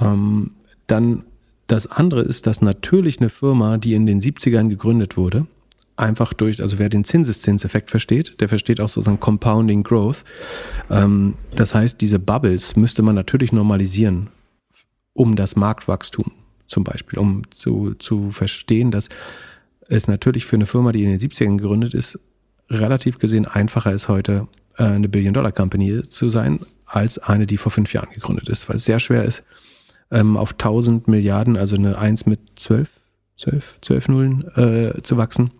Ähm, dann Das andere ist, dass natürlich eine Firma, die in den 70ern gegründet wurde, einfach durch, also wer den Zinseszinseffekt versteht, der versteht auch sozusagen Compounding Growth. Ähm, das heißt, diese Bubbles müsste man natürlich normalisieren, um das Marktwachstum zum Beispiel, um zu, zu verstehen, dass es natürlich für eine Firma, die in den 70ern gegründet ist, relativ gesehen einfacher ist heute äh, eine Billion-Dollar-Company zu sein, als eine, die vor fünf Jahren gegründet ist, weil es sehr schwer ist, ähm, auf 1000 Milliarden, also eine 1 mit 12, 12, 12 Nullen äh, zu wachsen,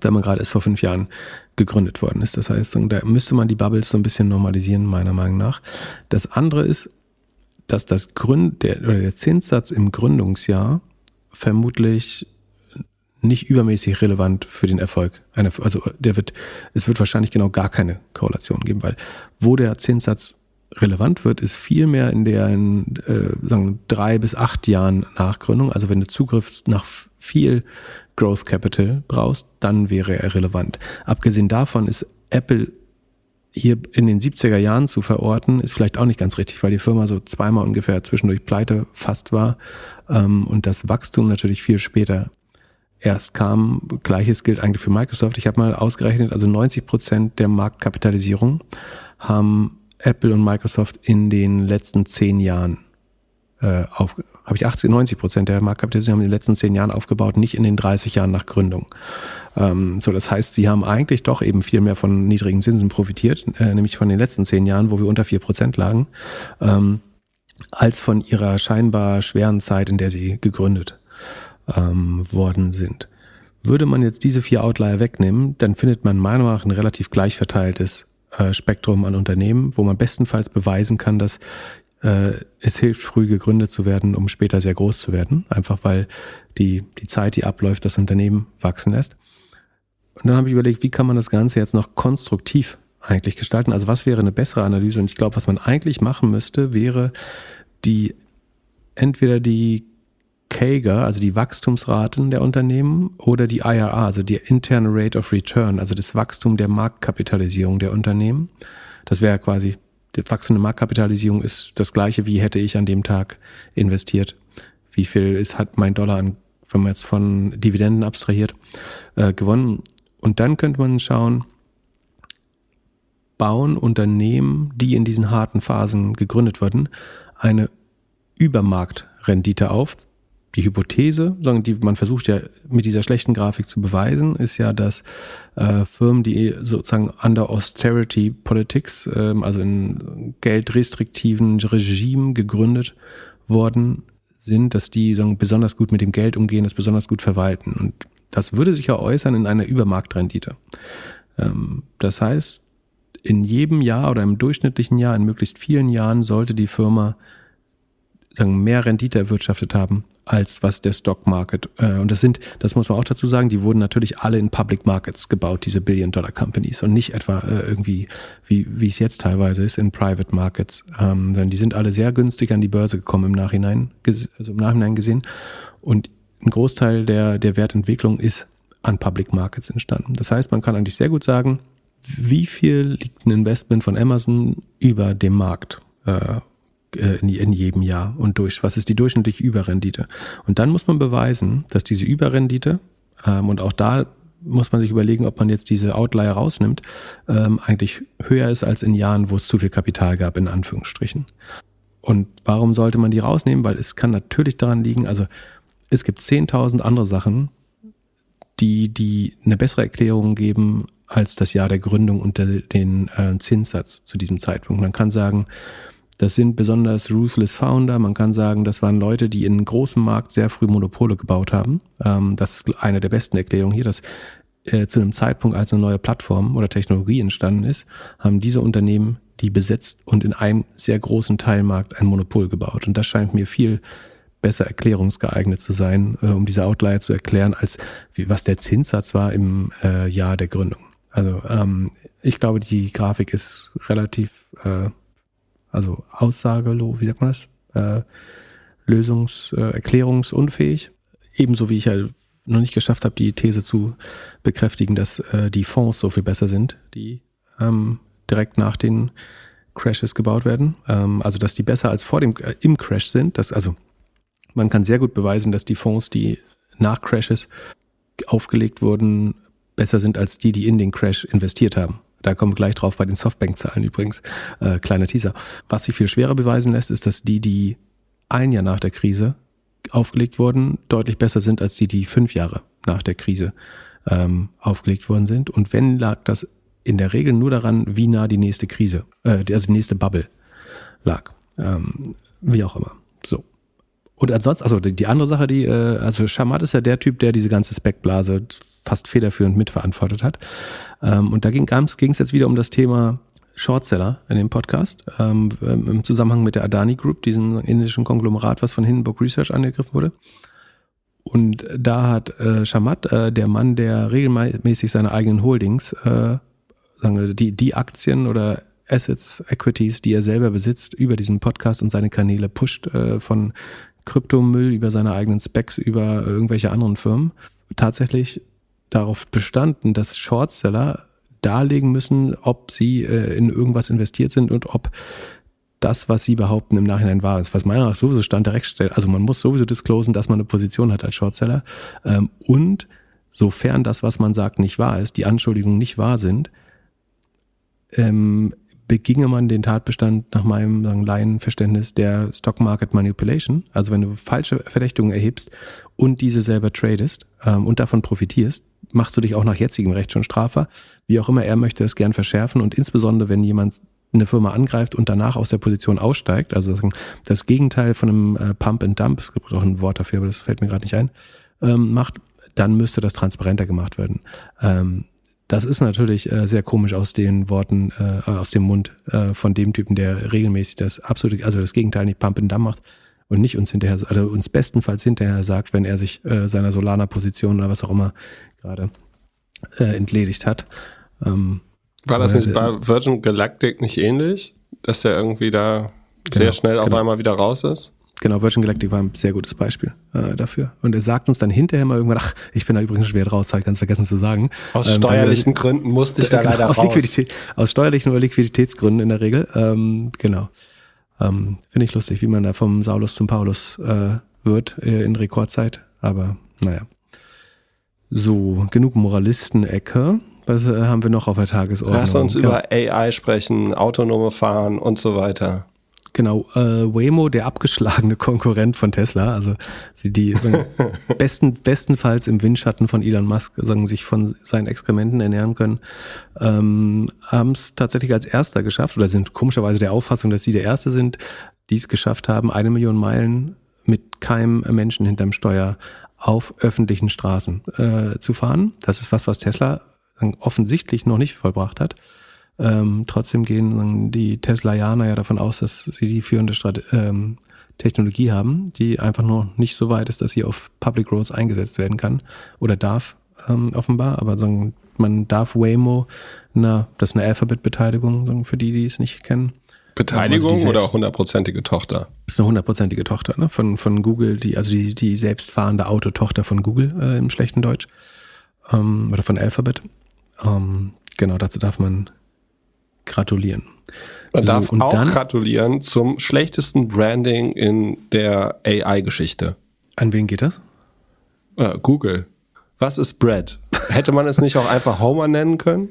wenn man gerade erst vor fünf Jahren gegründet worden ist. Das heißt, da müsste man die Bubbles so ein bisschen normalisieren, meiner Meinung nach. Das andere ist, dass das Gründ, der, oder der Zinssatz im Gründungsjahr vermutlich nicht übermäßig relevant für den Erfolg. Eine, also der wird, es wird wahrscheinlich genau gar keine Korrelation geben, weil wo der Zinssatz relevant wird, ist vielmehr in den äh, sagen, drei bis acht Jahren nach Gründung. Also wenn du Zugriff nach viel Growth Capital brauchst, dann wäre er relevant. Abgesehen davon ist Apple hier in den 70er Jahren zu verorten, ist vielleicht auch nicht ganz richtig, weil die Firma so zweimal ungefähr zwischendurch pleite fast war ähm, und das Wachstum natürlich viel später erst kam. Gleiches gilt eigentlich für Microsoft. Ich habe mal ausgerechnet, also 90 Prozent der Marktkapitalisierung haben Apple und Microsoft in den letzten zehn Jahren äh, auf, habe ich 80, 90 Prozent der Marktkapitalisierung haben in den letzten zehn Jahren aufgebaut, nicht in den 30 Jahren nach Gründung. Ähm, so, das heißt, sie haben eigentlich doch eben viel mehr von niedrigen Zinsen profitiert, äh, nämlich von den letzten zehn Jahren, wo wir unter vier Prozent lagen, ähm, als von ihrer scheinbar schweren Zeit, in der sie gegründet ähm, worden sind. Würde man jetzt diese vier Outlier wegnehmen, dann findet man meiner Meinung nach ein relativ gleich verteiltes äh, Spektrum an Unternehmen, wo man bestenfalls beweisen kann, dass äh, es hilft, früh gegründet zu werden, um später sehr groß zu werden. Einfach weil die, die Zeit, die abläuft, das Unternehmen wachsen lässt. Und dann habe ich überlegt, wie kann man das Ganze jetzt noch konstruktiv eigentlich gestalten? Also was wäre eine bessere Analyse? Und ich glaube, was man eigentlich machen müsste, wäre die entweder die CAGR, also die Wachstumsraten der Unternehmen, oder die IRR, also die Internal Rate of Return, also das Wachstum der Marktkapitalisierung der Unternehmen. Das wäre quasi, die Wachstum der Marktkapitalisierung ist das gleiche, wie hätte ich an dem Tag investiert. Wie viel ist, hat mein Dollar an, wenn man jetzt von Dividenden abstrahiert, äh, gewonnen. Und dann könnte man schauen, bauen Unternehmen, die in diesen harten Phasen gegründet wurden, eine Übermarktrendite auf, die Hypothese, sagen die man versucht ja mit dieser schlechten Grafik zu beweisen, ist ja, dass äh, Firmen, die sozusagen under Austerity Politics, äh, also in geldrestriktiven Regimen gegründet worden sind, dass die sagen, besonders gut mit dem Geld umgehen, das besonders gut verwalten. Und das würde sich ja äußern in einer Übermarktrendite. Ähm, das heißt, in jedem Jahr oder im durchschnittlichen Jahr, in möglichst vielen Jahren sollte die Firma sagen, mehr Rendite erwirtschaftet haben, als was der Stock Market. Äh, und das sind, das muss man auch dazu sagen, die wurden natürlich alle in Public Markets gebaut, diese Billion-Dollar-Companies und nicht etwa äh, irgendwie, wie, wie es jetzt teilweise ist, in Private Markets, ähm, sondern die sind alle sehr günstig an die Börse gekommen im Nachhinein, also im Nachhinein gesehen. Und ein Großteil der, der Wertentwicklung ist an Public Markets entstanden. Das heißt, man kann eigentlich sehr gut sagen, wie viel liegt ein Investment von Amazon über dem Markt? Äh, in jedem Jahr und durch, was ist die durchschnittliche Überrendite. Und dann muss man beweisen, dass diese Überrendite, ähm, und auch da muss man sich überlegen, ob man jetzt diese Outlier rausnimmt, ähm, eigentlich höher ist als in Jahren, wo es zu viel Kapital gab, in Anführungsstrichen. Und warum sollte man die rausnehmen? Weil es kann natürlich daran liegen, also es gibt 10.000 andere Sachen, die, die eine bessere Erklärung geben als das Jahr der Gründung und der, den äh, Zinssatz zu diesem Zeitpunkt. Man kann sagen, das sind besonders Ruthless Founder. Man kann sagen, das waren Leute, die in einem großen Markt sehr früh Monopole gebaut haben. Ähm, das ist eine der besten Erklärungen hier, dass äh, zu einem Zeitpunkt, als eine neue Plattform oder Technologie entstanden ist, haben diese Unternehmen die besetzt und in einem sehr großen Teilmarkt ein Monopol gebaut. Und das scheint mir viel besser erklärungsgeeignet zu sein, äh, um diese Outlier zu erklären, als wie, was der Zinssatz war im äh, Jahr der Gründung. Also ähm, ich glaube, die Grafik ist relativ äh, also aussagelos, wie sagt man das? Äh, lösungs-, äh, erklärungsunfähig. Ebenso wie ich ja noch nicht geschafft habe, die These zu bekräftigen, dass äh, die Fonds so viel besser sind, die ähm, direkt nach den Crashes gebaut werden. Ähm, also dass die besser als vor dem äh, im Crash sind. Das, also Man kann sehr gut beweisen, dass die Fonds, die nach Crashes aufgelegt wurden, besser sind als die, die in den Crash investiert haben. Da kommen wir gleich drauf bei den Softbank-Zahlen übrigens. Äh, kleiner Teaser. Was sich viel schwerer beweisen lässt, ist, dass die, die ein Jahr nach der Krise aufgelegt wurden, deutlich besser sind als die, die fünf Jahre nach der Krise ähm, aufgelegt worden sind. Und wenn lag das in der Regel nur daran, wie nah die nächste Krise, äh, also die nächste Bubble lag. Ähm, wie auch immer. So. Und ansonsten, also die, andere Sache, die, äh, also Shamat ist ja der Typ, der diese ganze Speckblase fast federführend mitverantwortet hat. Ähm, und da ging es jetzt wieder um das Thema Shortseller in dem Podcast, ähm, im Zusammenhang mit der Adani Group, diesem indischen Konglomerat, was von Hindenburg Research angegriffen wurde. Und da hat äh, Shamat, äh, der Mann, der regelmäßig seine eigenen Holdings, äh, sagen wir, die, die Aktien oder Assets, Equities, die er selber besitzt, über diesen Podcast und seine Kanäle pusht, äh, von Kryptomüll über seine eigenen Specs, über irgendwelche anderen Firmen, tatsächlich darauf bestanden, dass Shortseller darlegen müssen, ob sie äh, in irgendwas investiert sind und ob das, was sie behaupten, im Nachhinein wahr ist. Was meiner Meinung nach sowieso stand direkt stellt. Also man muss sowieso disclosen, dass man eine Position hat als Shortseller. Ähm, und sofern das, was man sagt, nicht wahr ist, die Anschuldigungen nicht wahr sind, ähm, beginge man den Tatbestand nach meinem sagen, Laienverständnis der Stock Market Manipulation. Also wenn du falsche Verdächtigungen erhebst und diese selber tradest ähm, und davon profitierst, machst du dich auch nach jetzigem Recht schon strafbar. Wie auch immer, er möchte es gern verschärfen und insbesondere, wenn jemand eine Firma angreift und danach aus der Position aussteigt, also das Gegenteil von einem äh, Pump and Dump, es gibt auch ein Wort dafür, aber das fällt mir gerade nicht ein, ähm, macht, dann müsste das transparenter gemacht werden. Ähm, das ist natürlich äh, sehr komisch aus den Worten, äh, aus dem Mund von dem Typen, der regelmäßig das absolute, also das Gegenteil nicht Pump and Dump macht und nicht uns hinterher, also uns bestenfalls hinterher sagt, wenn er sich seiner Solana-Position oder was auch immer gerade äh, entledigt hat. Ähm, War das nicht bei Virgin Galactic nicht ähnlich? Dass der irgendwie da genau, sehr schnell auf genau. einmal wieder raus ist? Genau, Virgin Galactic war ein sehr gutes Beispiel äh, dafür. Und er sagt uns dann hinterher mal irgendwann, ach, ich bin da übrigens schwer draus, habe ich ganz vergessen zu sagen. Aus ähm, steuerlichen dann, Gründen musste ich da genau, leider aus raus. Aus steuerlichen oder Liquiditätsgründen in der Regel. Ähm, genau. Ähm, Finde ich lustig, wie man da vom Saulus zum Paulus äh, wird äh, in Rekordzeit. Aber naja. So, genug Moralisten-Ecke. Was äh, haben wir noch auf der Tagesordnung? Lass uns genau. über AI sprechen, autonome Fahren und so weiter. Genau, äh, Waymo, der abgeschlagene Konkurrent von Tesla, also die, die sagen, besten, bestenfalls im Windschatten von Elon Musk sagen, sich von seinen Exkrementen ernähren können, ähm, haben es tatsächlich als erster geschafft oder sind komischerweise der Auffassung, dass sie der Erste sind, die es geschafft haben, eine Million Meilen mit keinem Menschen hinterm Steuer auf öffentlichen Straßen äh, zu fahren. Das ist was, was Tesla offensichtlich noch nicht vollbracht hat. Ähm, trotzdem gehen die Teslaianer ja davon aus, dass sie die führende Strate ähm, Technologie haben, die einfach nur nicht so weit ist, dass sie auf Public Roads eingesetzt werden kann oder darf, ähm, offenbar. Aber sagen, man darf Waymo, na, das ist eine Alphabet-Beteiligung, für die, die es nicht kennen. Beteiligung also oder hundertprozentige Tochter? Das ist eine hundertprozentige Tochter ne? von, von Google, die, also die, die selbstfahrende Autotochter von Google äh, im schlechten Deutsch ähm, oder von Alphabet. Ähm, genau, dazu darf man gratulieren. Man so, darf auch dann, gratulieren zum schlechtesten Branding in der AI-Geschichte. An wen geht das? Äh, Google. Was ist Brad? Hätte man es nicht auch einfach Homer nennen können?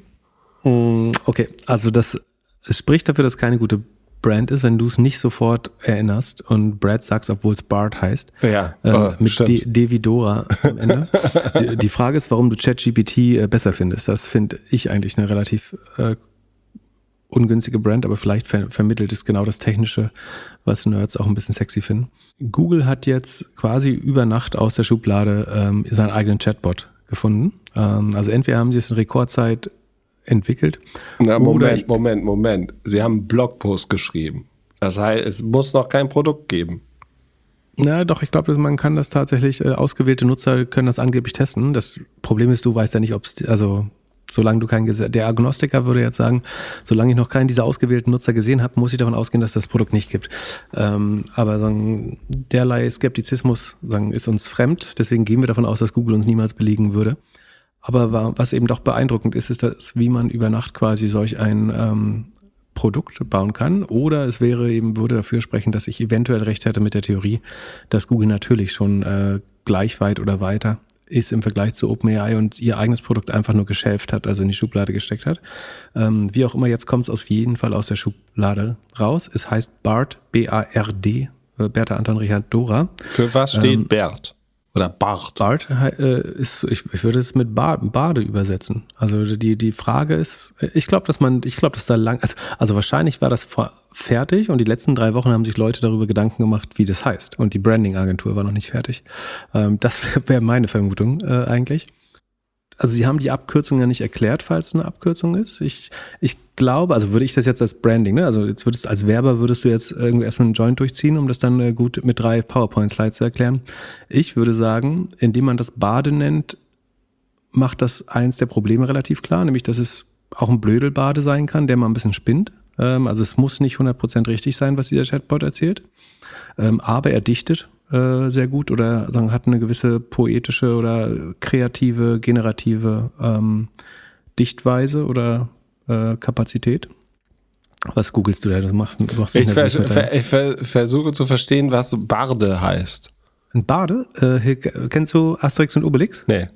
Mm, okay, also das es spricht dafür, dass keine gute Brand ist, wenn du es nicht sofort erinnerst und Brad sagst, obwohl es Bart heißt. Ja. Äh, oh, mit De Devidora am Ende. die, die, Frage ist, warum du ChatGPT äh, besser findest. Das finde ich eigentlich eine relativ äh, ungünstige Brand, aber vielleicht ver vermittelt es genau das Technische, was Nerds auch ein bisschen sexy finden. Google hat jetzt quasi über Nacht aus der Schublade ähm, seinen eigenen Chatbot gefunden. Ähm, also entweder haben sie es in Rekordzeit entwickelt. Na, Moment, Moment, Moment. Sie haben einen Blogpost geschrieben. Das heißt, es muss noch kein Produkt geben. Na, doch, ich glaube, man kann das tatsächlich, äh, ausgewählte Nutzer können das angeblich testen. Das Problem ist, du weißt ja nicht, ob es, also solange du keinen, der Agnostiker würde jetzt sagen, solange ich noch keinen dieser ausgewählten Nutzer gesehen habe, muss ich davon ausgehen, dass das Produkt nicht gibt. Ähm, aber sagen, derlei Skeptizismus sagen, ist uns fremd, deswegen gehen wir davon aus, dass Google uns niemals belegen würde. Aber was eben doch beeindruckend ist, ist, dass wie man über Nacht quasi solch ein ähm, Produkt bauen kann. Oder es wäre eben, würde dafür sprechen, dass ich eventuell recht hätte mit der Theorie, dass Google natürlich schon äh, gleich weit oder weiter ist im Vergleich zu OpenAI und ihr eigenes Produkt einfach nur geschäft hat, also in die Schublade gesteckt hat. Ähm, wie auch immer, jetzt kommt es auf jeden Fall aus der Schublade raus. Es heißt BART, B-A-R-D, äh, Bertha Anton Richard Dora. Für was steht Ähm, Bert? Oder Bart? Bart äh, ist, ich, ich würde es mit Bar, Bade übersetzen. Also die, die Frage ist, ich glaube, dass man, ich glaube, dass da lang, also, also wahrscheinlich war das vor, fertig und die letzten drei Wochen haben sich Leute darüber Gedanken gemacht, wie das heißt. Und die Branding-Agentur war noch nicht fertig. Ähm, das wäre wär meine Vermutung äh, eigentlich. Also sie haben die Abkürzung ja nicht erklärt, falls es eine Abkürzung ist. Ich, ich glaube, also würde ich das jetzt als Branding, ne? Also jetzt würdest als Werber würdest du jetzt irgendwie erstmal einen Joint durchziehen, um das dann äh, gut mit drei PowerPoint-Slides zu erklären. Ich würde sagen, indem man das Bade nennt, macht das eins der Probleme relativ klar, nämlich dass es auch ein Blödelbade sein kann, der mal ein bisschen spinnt. Ähm, also es muss nicht 100% richtig sein, was dieser Chatbot erzählt. Ähm, aber er dichtet äh, sehr gut oder sagen, hat eine gewisse poetische oder kreative, generative ähm, Dichtweise oder äh, Kapazität. Was googelst du da? Das macht, Ich, ver nervös mit deinem- ver ver versuche zu verstehen, was Barde heißt. Ein Bade? Äh, kennst du Asterix und Obelix? Nee.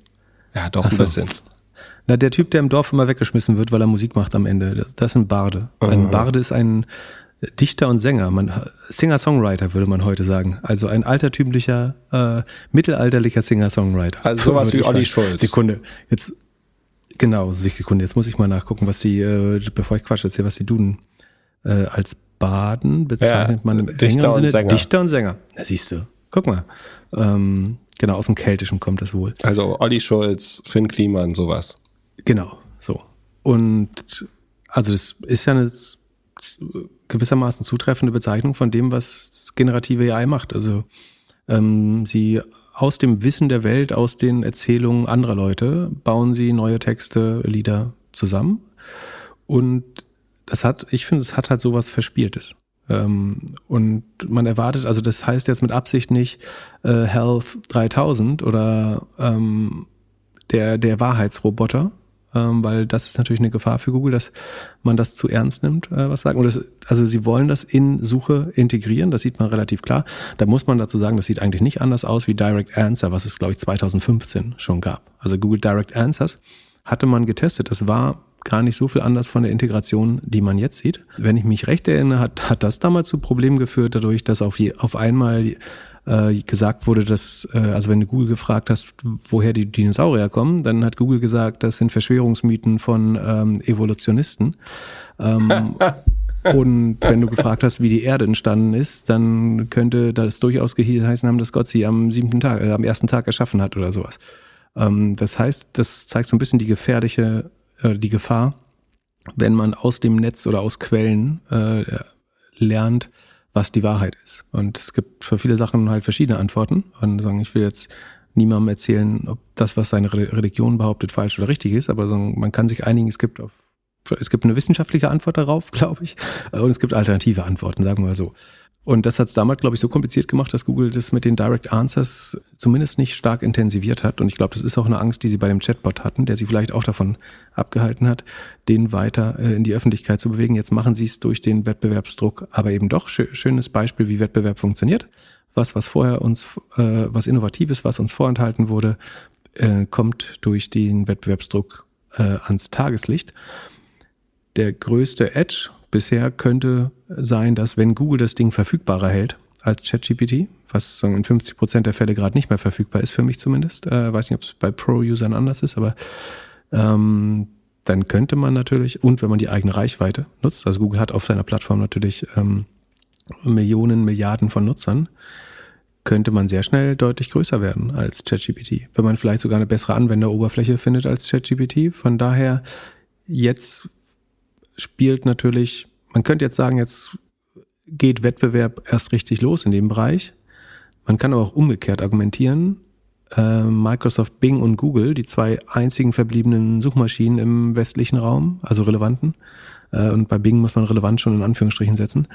Ja, doch Ach ein so. bisschen. Na, der Typ, der im Dorf immer weggeschmissen wird, weil er Musik macht am Ende. Das, das ist ein Barde. Ein Barde ist ein Dichter und Sänger. Man, Singer-Songwriter würde man heute sagen. Also ein altertümlicher, äh, mittelalterlicher Singer-Songwriter. Also sowas wie Olli. Schulz. Sekunde. Jetzt, genau, Sekunde. Jetzt muss ich mal nachgucken, was die, äh, bevor ich Quatsch erzähle, was die Duden äh, als Baden bezeichnet Ja, man im Dichter und Sinne. Sänger. Dichter und Sänger. Na, siehst du. Guck mal. Ähm, genau, aus dem Keltischen kommt das wohl. Also Olli Schulz, Finn Kliman, sowas. Genau, so. Und also das ist ja eine gewissermaßen zutreffende Bezeichnung von dem, was generative AI macht. Also ähm, sie aus dem Wissen der Welt, aus den Erzählungen anderer Leute, bauen sie neue Texte, Lieder zusammen. Und das hat, ich finde, es hat halt sowas Verspieltes. Ähm, und man erwartet, also das heißt jetzt mit Absicht nicht äh, Health 3000 oder ähm, der, der Wahrheitsroboter, ähm, weil das ist natürlich eine Gefahr für Google, dass man das zu ernst nimmt, äh, was sagen. Und das, also sie wollen das in Suche integrieren, das sieht man relativ klar. Da muss man dazu sagen, das sieht eigentlich nicht anders aus wie Direct Answer, was es, glaube ich, 2015 schon gab. Also Google Direct Answers hatte man getestet. Das war gar nicht so viel anders von der Integration, die man jetzt sieht. Wenn ich mich recht erinnere, hat, hat das damals zu Problemen geführt, dadurch, dass auf, je, auf einmal äh, gesagt wurde, dass, äh, also wenn du Google gefragt hast, woher die Dinosaurier kommen, dann hat Google gesagt, das sind Verschwörungsmythen von ähm, Evolutionisten. Ähm, und wenn du gefragt hast, wie die Erde entstanden ist, dann könnte das durchaus geheißen haben, dass Gott sie am siebten Tag, äh, am ersten Tag erschaffen hat oder sowas. Ähm, das heißt, das zeigt so ein bisschen die gefährliche, äh, die Gefahr, wenn man aus dem Netz oder aus Quellen äh, lernt, was die Wahrheit ist. Und es gibt für viele Sachen halt verschiedene Antworten. Und sagen, ich will jetzt niemandem erzählen, ob das, was seine Re- Religion behauptet, falsch oder richtig ist, aber man kann sich einigen, es gibt auf es gibt eine wissenschaftliche Antwort darauf, glaube ich, und es gibt alternative Antworten, sagen wir mal so. Und das hat es damals, glaube ich, so kompliziert gemacht, dass Google das mit den Direct Answers zumindest nicht stark intensiviert hat. Und ich glaube, das ist auch eine Angst, die sie bei dem Chatbot hatten, der sie vielleicht auch davon abgehalten hat, den weiter äh, in die Öffentlichkeit zu bewegen. Jetzt machen sie es durch den Wettbewerbsdruck, aber eben doch schö- schönes Beispiel, wie Wettbewerb funktioniert. Was, was vorher uns, äh, was Innovatives, was uns vorenthalten wurde, äh, kommt durch den Wettbewerbsdruck äh, ans Tageslicht der größte Edge bisher könnte sein, dass wenn Google das Ding verfügbarer hält als ChatGPT, was in 50 Prozent der Fälle gerade nicht mehr verfügbar ist, für mich zumindest, äh, weiß nicht, ob es bei Pro-Usern anders ist, aber ähm, dann könnte man natürlich, und wenn man die eigene Reichweite nutzt, also Google hat auf seiner Plattform natürlich ähm, Millionen, Milliarden von Nutzern, könnte man sehr schnell deutlich größer werden als ChatGPT, wenn man vielleicht sogar eine bessere Anwenderoberfläche findet als ChatGPT. Von daher jetzt spielt natürlich, man könnte jetzt sagen, jetzt geht Wettbewerb erst richtig los in dem Bereich. Man kann aber auch umgekehrt argumentieren. Äh, Microsoft Bing und Google, die zwei einzigen verbliebenen Suchmaschinen im westlichen Raum, also relevanten, äh, und bei Bing muss man relevant schon in Anführungsstrichen setzen,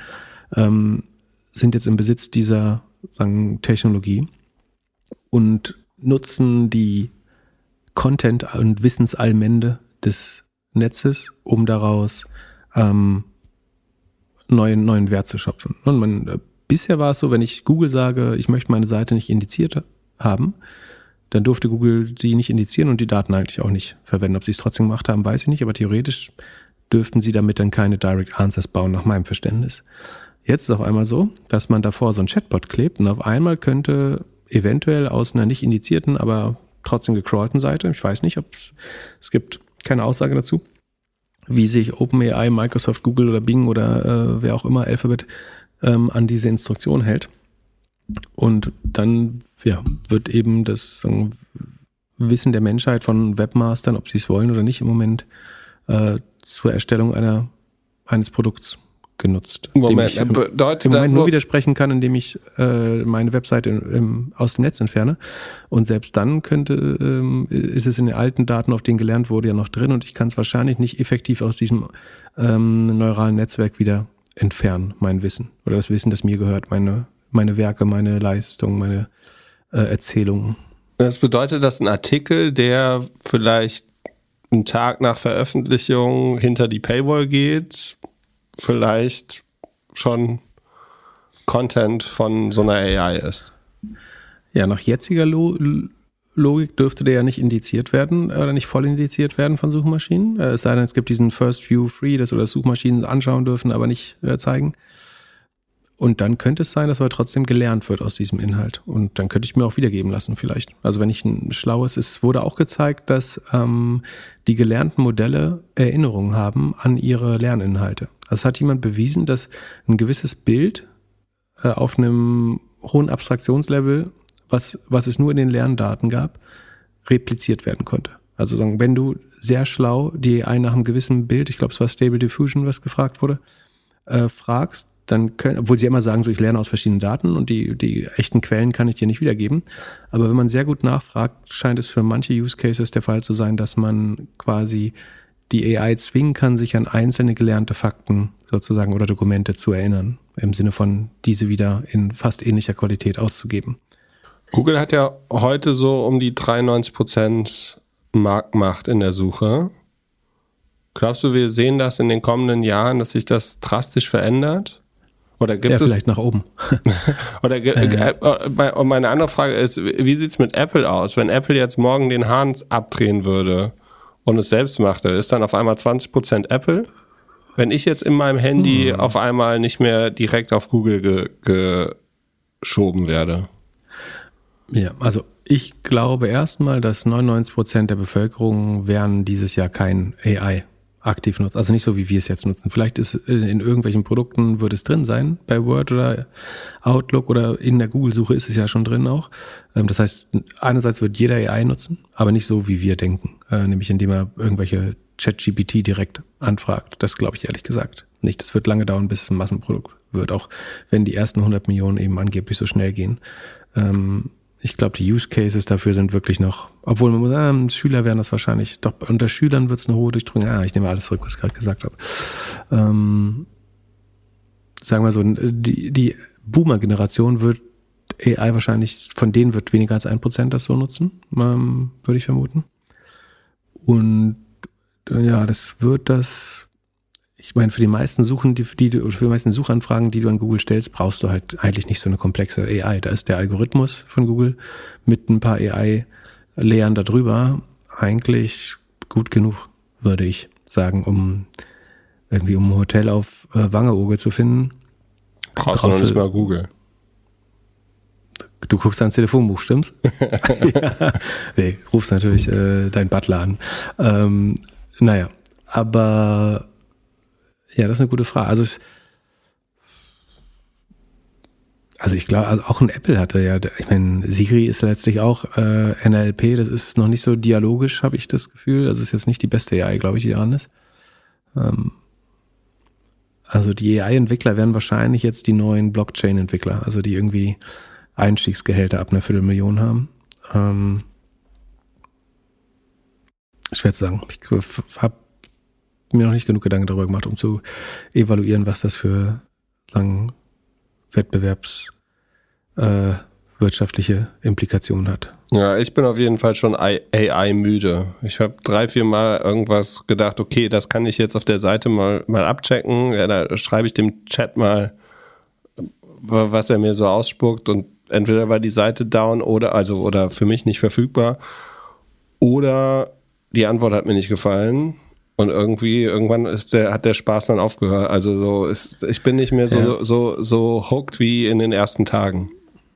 ähm, sind jetzt im Besitz dieser sagen, Technologie und nutzen die Content- und Wissensallmende des Netzes, um daraus ähm, neuen, neuen Wert zu schöpfen. Und man, äh, bisher war es so, wenn ich Google sage, ich möchte meine Seite nicht indiziert haben, dann durfte Google die nicht indizieren und die Daten eigentlich auch nicht verwenden. Ob sie es trotzdem gemacht haben, weiß ich nicht, aber theoretisch dürften sie damit dann keine Direct Answers bauen, nach meinem Verständnis. Jetzt ist es auf einmal so, dass man davor so ein Chatbot klebt und auf einmal könnte eventuell aus einer nicht indizierten, aber trotzdem gecrawlten Seite, ich weiß nicht, ob es gibt keine Aussage dazu, wie sich OpenAI, Microsoft, Google oder Bing oder äh, wer auch immer Alphabet ähm, an diese Instruktion hält. Und dann ja, wird eben das sagen, Wissen der Menschheit von Webmastern, ob sie es wollen oder nicht, im Moment äh, zur Erstellung einer, eines Produkts genutzt. Moment, ich bedeutet im Moment nur so- widersprechen kann, indem ich äh, meine Webseite im, im, aus dem Netz entferne. Und selbst dann könnte, ähm, ist es in den alten Daten, auf denen gelernt wurde, ja noch drin und ich kann es wahrscheinlich nicht effektiv aus diesem ähm, neuralen Netzwerk wieder entfernen, mein Wissen. Oder das Wissen, das mir gehört, meine, meine Werke, meine Leistung, meine äh, Erzählungen. Das bedeutet, dass ein Artikel, der vielleicht einen Tag nach Veröffentlichung hinter die Paywall geht, vielleicht schon Content von so einer AI ist. Ja, nach jetziger Lo Logik dürfte der ja nicht indiziert werden oder nicht voll indiziert werden von Suchmaschinen. Äh, Es sei denn, es gibt diesen First View Free, das oder Suchmaschinen anschauen dürfen, aber nicht äh, zeigen. Und dann könnte es sein, dass aber trotzdem gelernt wird aus diesem Inhalt. Und dann könnte ich mir auch wiedergeben lassen, vielleicht. Also wenn ich ein schlaues, es wurde auch gezeigt, dass ähm, die gelernten Modelle Erinnerungen haben an ihre Lerninhalte. Also hat jemand bewiesen, dass ein gewisses Bild äh, auf einem hohen Abstraktionslevel, was, was es nur in den Lerndaten gab, repliziert werden konnte. Also sagen, wenn du sehr schlau die AI nach einem gewissen Bild, ich glaube es war Stable Diffusion, was gefragt wurde, äh, fragst, dann können, obwohl sie immer sagen, so ich lerne aus verschiedenen Daten und die, die echten Quellen kann ich dir nicht wiedergeben. Aber wenn man sehr gut nachfragt, scheint es für manche Use Cases der Fall zu sein, dass man quasi die AI zwingen kann, sich an einzelne gelernte Fakten sozusagen oder Dokumente zu erinnern. Im Sinne von diese wieder in fast ähnlicher Qualität auszugeben. Google hat ja heute so um die 93% Marktmacht in der Suche. Glaubst du, wir sehen das in den kommenden Jahren, dass sich das drastisch verändert? Oder gibt Ja, es vielleicht nach oben. Oder äh, äh, und meine andere Frage ist, wie sieht's mit Apple aus? Wenn Apple jetzt morgen den Hahn abdrehen würde und es selbst machte, ist dann auf einmal 20% Apple? Wenn ich jetzt in meinem Handy auf einmal nicht mehr direkt auf Google ge geschoben werde. Ja, also ich glaube erstmal, dass 99 Prozent der Bevölkerung werden dieses Jahr kein AI aktiv nutzen. Also nicht so, wie wir es jetzt nutzen. Vielleicht ist äh, in irgendwelchen Produkten wird es drin sein, bei Word oder Outlook oder in der Google-Suche ist es ja schon drin auch. Ähm, Das heißt, einerseits wird jeder AI nutzen, aber nicht so, wie wir denken. Äh, Nämlich indem er irgendwelche ChatGPT direkt anfragt. Das glaube ich ehrlich gesagt nicht. Das wird lange dauern, bis es ein Massenprodukt wird, auch wenn die ersten 100 Millionen eben angeblich so schnell gehen. Ähm, ich glaube, die Use Cases dafür sind wirklich noch, obwohl man muss sagen, Schüler werden das wahrscheinlich, doch unter Schülern wird es eine hohe Durchdringung. Ah, ich nehme alles zurück, was ich gerade gesagt habe. Ähm, sagen wir so, die, die Boomer-Generation wird AI wahrscheinlich, von denen wird weniger als ein Prozent das so nutzen, ähm, würde ich vermuten. Und ja, das wird das, ich meine, für die meisten Suchen, die, die du, für die meisten Suchanfragen, die du an Google stellst, brauchst du halt eigentlich nicht so eine komplexe AI. Da ist der Algorithmus von Google mit ein paar AI-Lehren darüber eigentlich gut genug, würde ich sagen, um irgendwie um ein Hotel auf äh, Wangerooge zu finden. Brauchst du nicht mal Google. Du guckst ans Telefonbuch, stimmt's? ja. Nee, rufst natürlich äh, deinen Butler an. Ähm, naja, aber ja, das ist eine gute Frage. Also es, also ich glaube, also auch ein Apple hatte ja, ich meine, Siri ist letztlich auch äh, NLP, das ist noch nicht so dialogisch, habe ich das Gefühl. Das ist jetzt nicht die beste AI, glaube ich, die dran ist. Ähm, also die AI-Entwickler werden wahrscheinlich jetzt die neuen Blockchain-Entwickler, also die irgendwie Einstiegsgehälter ab einer Viertelmillion haben. Ähm, schwer zu sagen. Ich habe mir noch nicht genug Gedanken darüber gemacht, um zu evaluieren, was das für sagen, Wettbewerbs äh, Implikationen hat. Ja, ich bin auf jeden Fall schon AI müde. Ich habe drei, vier Mal irgendwas gedacht, okay, das kann ich jetzt auf der Seite mal, mal abchecken. Ja, da schreibe ich dem Chat mal, was er mir so ausspuckt und entweder war die Seite down oder, also, oder für mich nicht verfügbar oder die Antwort hat mir nicht gefallen. Und irgendwie, irgendwann ist der, hat der Spaß dann aufgehört. Also so ist, ich bin nicht mehr so, ja. so, so hooked wie in den ersten Tagen.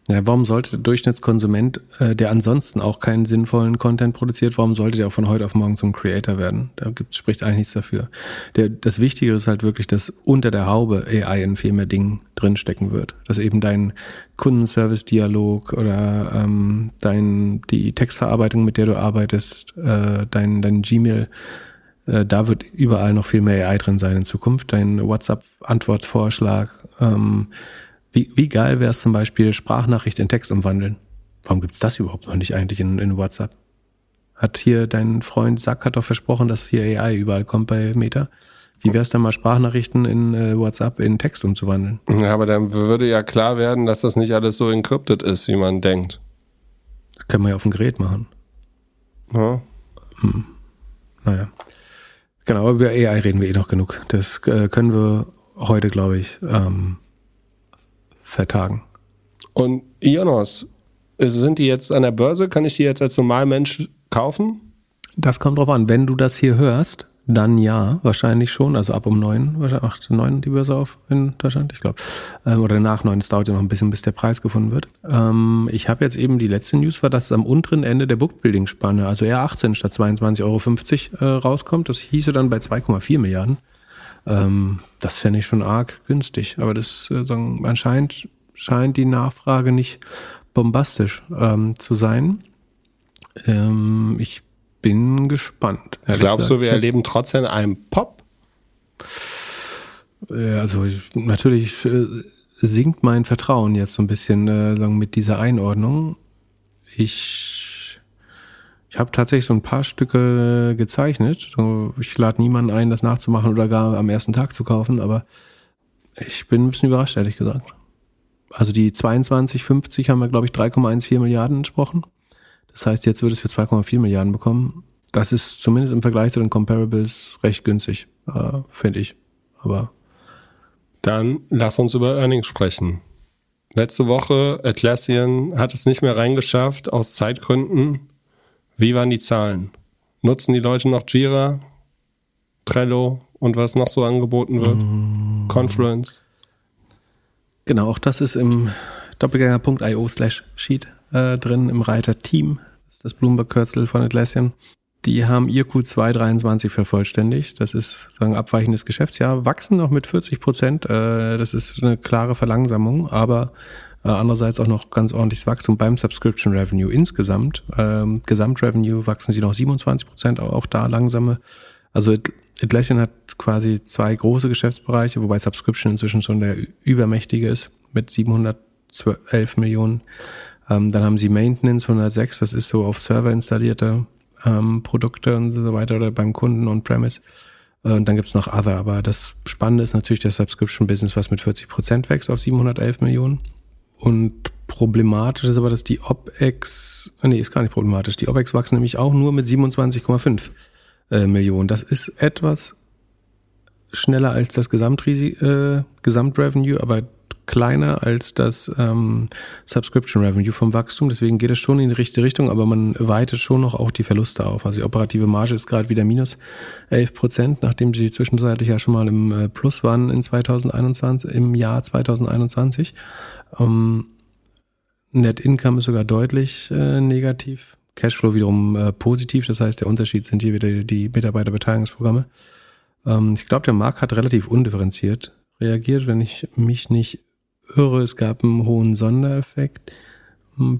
Ja, warum sollte der Durchschnittskonsument, äh, der ansonsten auch keinen sinnvollen Content produziert, warum sollte der auch von heute auf morgen zum Creator werden? Da gibt, spricht eigentlich nichts dafür. Der, das Wichtige ist halt wirklich, dass unter der Haube AI in viel mehr Dingen drinstecken wird. Dass eben dein Kundenservice-Dialog oder ähm, dein, die Textverarbeitung, mit der du arbeitest, äh, dein, dein Gmail, äh, da wird überall noch viel mehr AI drin sein in Zukunft. Dein WhatsApp-Antwortvorschlag, ähm, wie, wie geil wäre es zum Beispiel, Sprachnachricht in Text umwandeln? Warum gibt's das überhaupt noch nicht eigentlich in, in WhatsApp? Hat hier dein Freund Sack hat doch versprochen, dass hier AI überall kommt bei Meta. Wie wäre es dann mal Sprachnachrichten in äh, WhatsApp in Text umzuwandeln? Ja, aber dann würde ja klar werden, dass das nicht alles so encrypted ist, wie man denkt. Das können wir ja auf dem Gerät machen. Ja. Hm. Naja. Genau, über AI reden wir eh noch genug. Das äh, können wir heute, glaube ich, ähm, vertagen. Und Ionos, sind die jetzt an der Börse? Kann ich die jetzt als Normalmensch kaufen? Das kommt drauf an. Wenn du das hier hörst, dann ja, wahrscheinlich schon. Also ab um neun, wahrscheinlich acht, neun die Börse auf in Deutschland, ich glaube. Ähm, oder nach neun. Es dauert ja noch ein bisschen, bis der Preis gefunden wird. Ähm, ich habe jetzt eben die letzte News war, dass es am unteren Ende der Bookbuilding-Spanne, also eher 18 statt 22,50 Euro äh, rauskommt. Das hieße dann bei 2,4 Milliarden. Ähm, das fände ich schon arg günstig. Aber das äh, sagen, anscheinend scheint die Nachfrage nicht bombastisch ähm, zu sein. Ähm, ich bin gespannt. Glaubst du, wir erleben trotzdem einen Pop? Also ich, natürlich äh, sinkt mein Vertrauen jetzt so ein bisschen äh, mit dieser Einordnung. Ich ich habe tatsächlich so ein paar Stücke gezeichnet. Ich lade niemanden ein, das nachzumachen oder gar am ersten Tag zu kaufen, aber ich bin ein bisschen überrascht, ehrlich gesagt. Also die 22,50 haben wir, glaube ich, 3,14 Milliarden entsprochen. Das heißt, jetzt wird es für 2,4 Milliarden bekommen. Das ist zumindest im Vergleich zu den Comparables recht günstig, äh, finde ich. Aber dann lass uns über Earnings sprechen. Letzte Woche, Atlassian hat es nicht mehr reingeschafft aus Zeitgründen. Wie waren die Zahlen? Nutzen die Leute noch Jira, Trello und was noch so angeboten wird? Mm. Confluence? Genau, auch das ist im doppelgänger.io slash sheet äh, drin, im Reiter Team. Das ist das Bloomberg-Kürzel von Atlassian. Die haben ihr Q2 23 vervollständigt. Das ist sagen abweichendes Geschäftsjahr. Wachsen noch mit 40 Prozent. Äh, das ist eine klare Verlangsamung, aber äh, andererseits auch noch ganz ordentliches Wachstum beim Subscription Revenue insgesamt. Ähm, Gesamtrevenue wachsen sie noch 27 Prozent, auch da langsame. Also Atlassian hat quasi zwei große Geschäftsbereiche, wobei Subscription inzwischen schon der übermächtige ist mit 712 Millionen. Ähm, dann haben sie Maintenance 106, das ist so auf Server installierte ähm, Produkte und so weiter oder beim Kunden on-premise. Äh, und dann gibt's noch Other, aber das Spannende ist natürlich das Subscription-Business, was mit 40 Prozent wächst auf 711 Millionen. Und problematisch ist aber, dass die OPEX, äh, nee, ist gar nicht problematisch. Die OPEX wachsen nämlich auch nur mit 27,5 äh, Millionen. Das ist etwas schneller als das Gesamtrisi äh, Gesamtrevenue, aber kleiner als das ähm, Subscription Revenue vom Wachstum. Deswegen geht es schon in die richtige Richtung, aber man weitet schon noch auch die Verluste auf. Also die operative Marge ist gerade wieder minus 11 Prozent, nachdem sie zwischenzeitlich ja schon mal im äh, Plus waren in 2021, im Jahr 2021. Ähm, Net Income ist sogar deutlich äh, negativ. Cashflow wiederum äh, positiv. Das heißt, der Unterschied sind hier wieder die Mitarbeiterbeteiligungsprogramme. Ähm, ich glaube, der Markt hat relativ undifferenziert reagiert, wenn ich mich nicht irre. Es gab einen hohen Sondereffekt. Hm,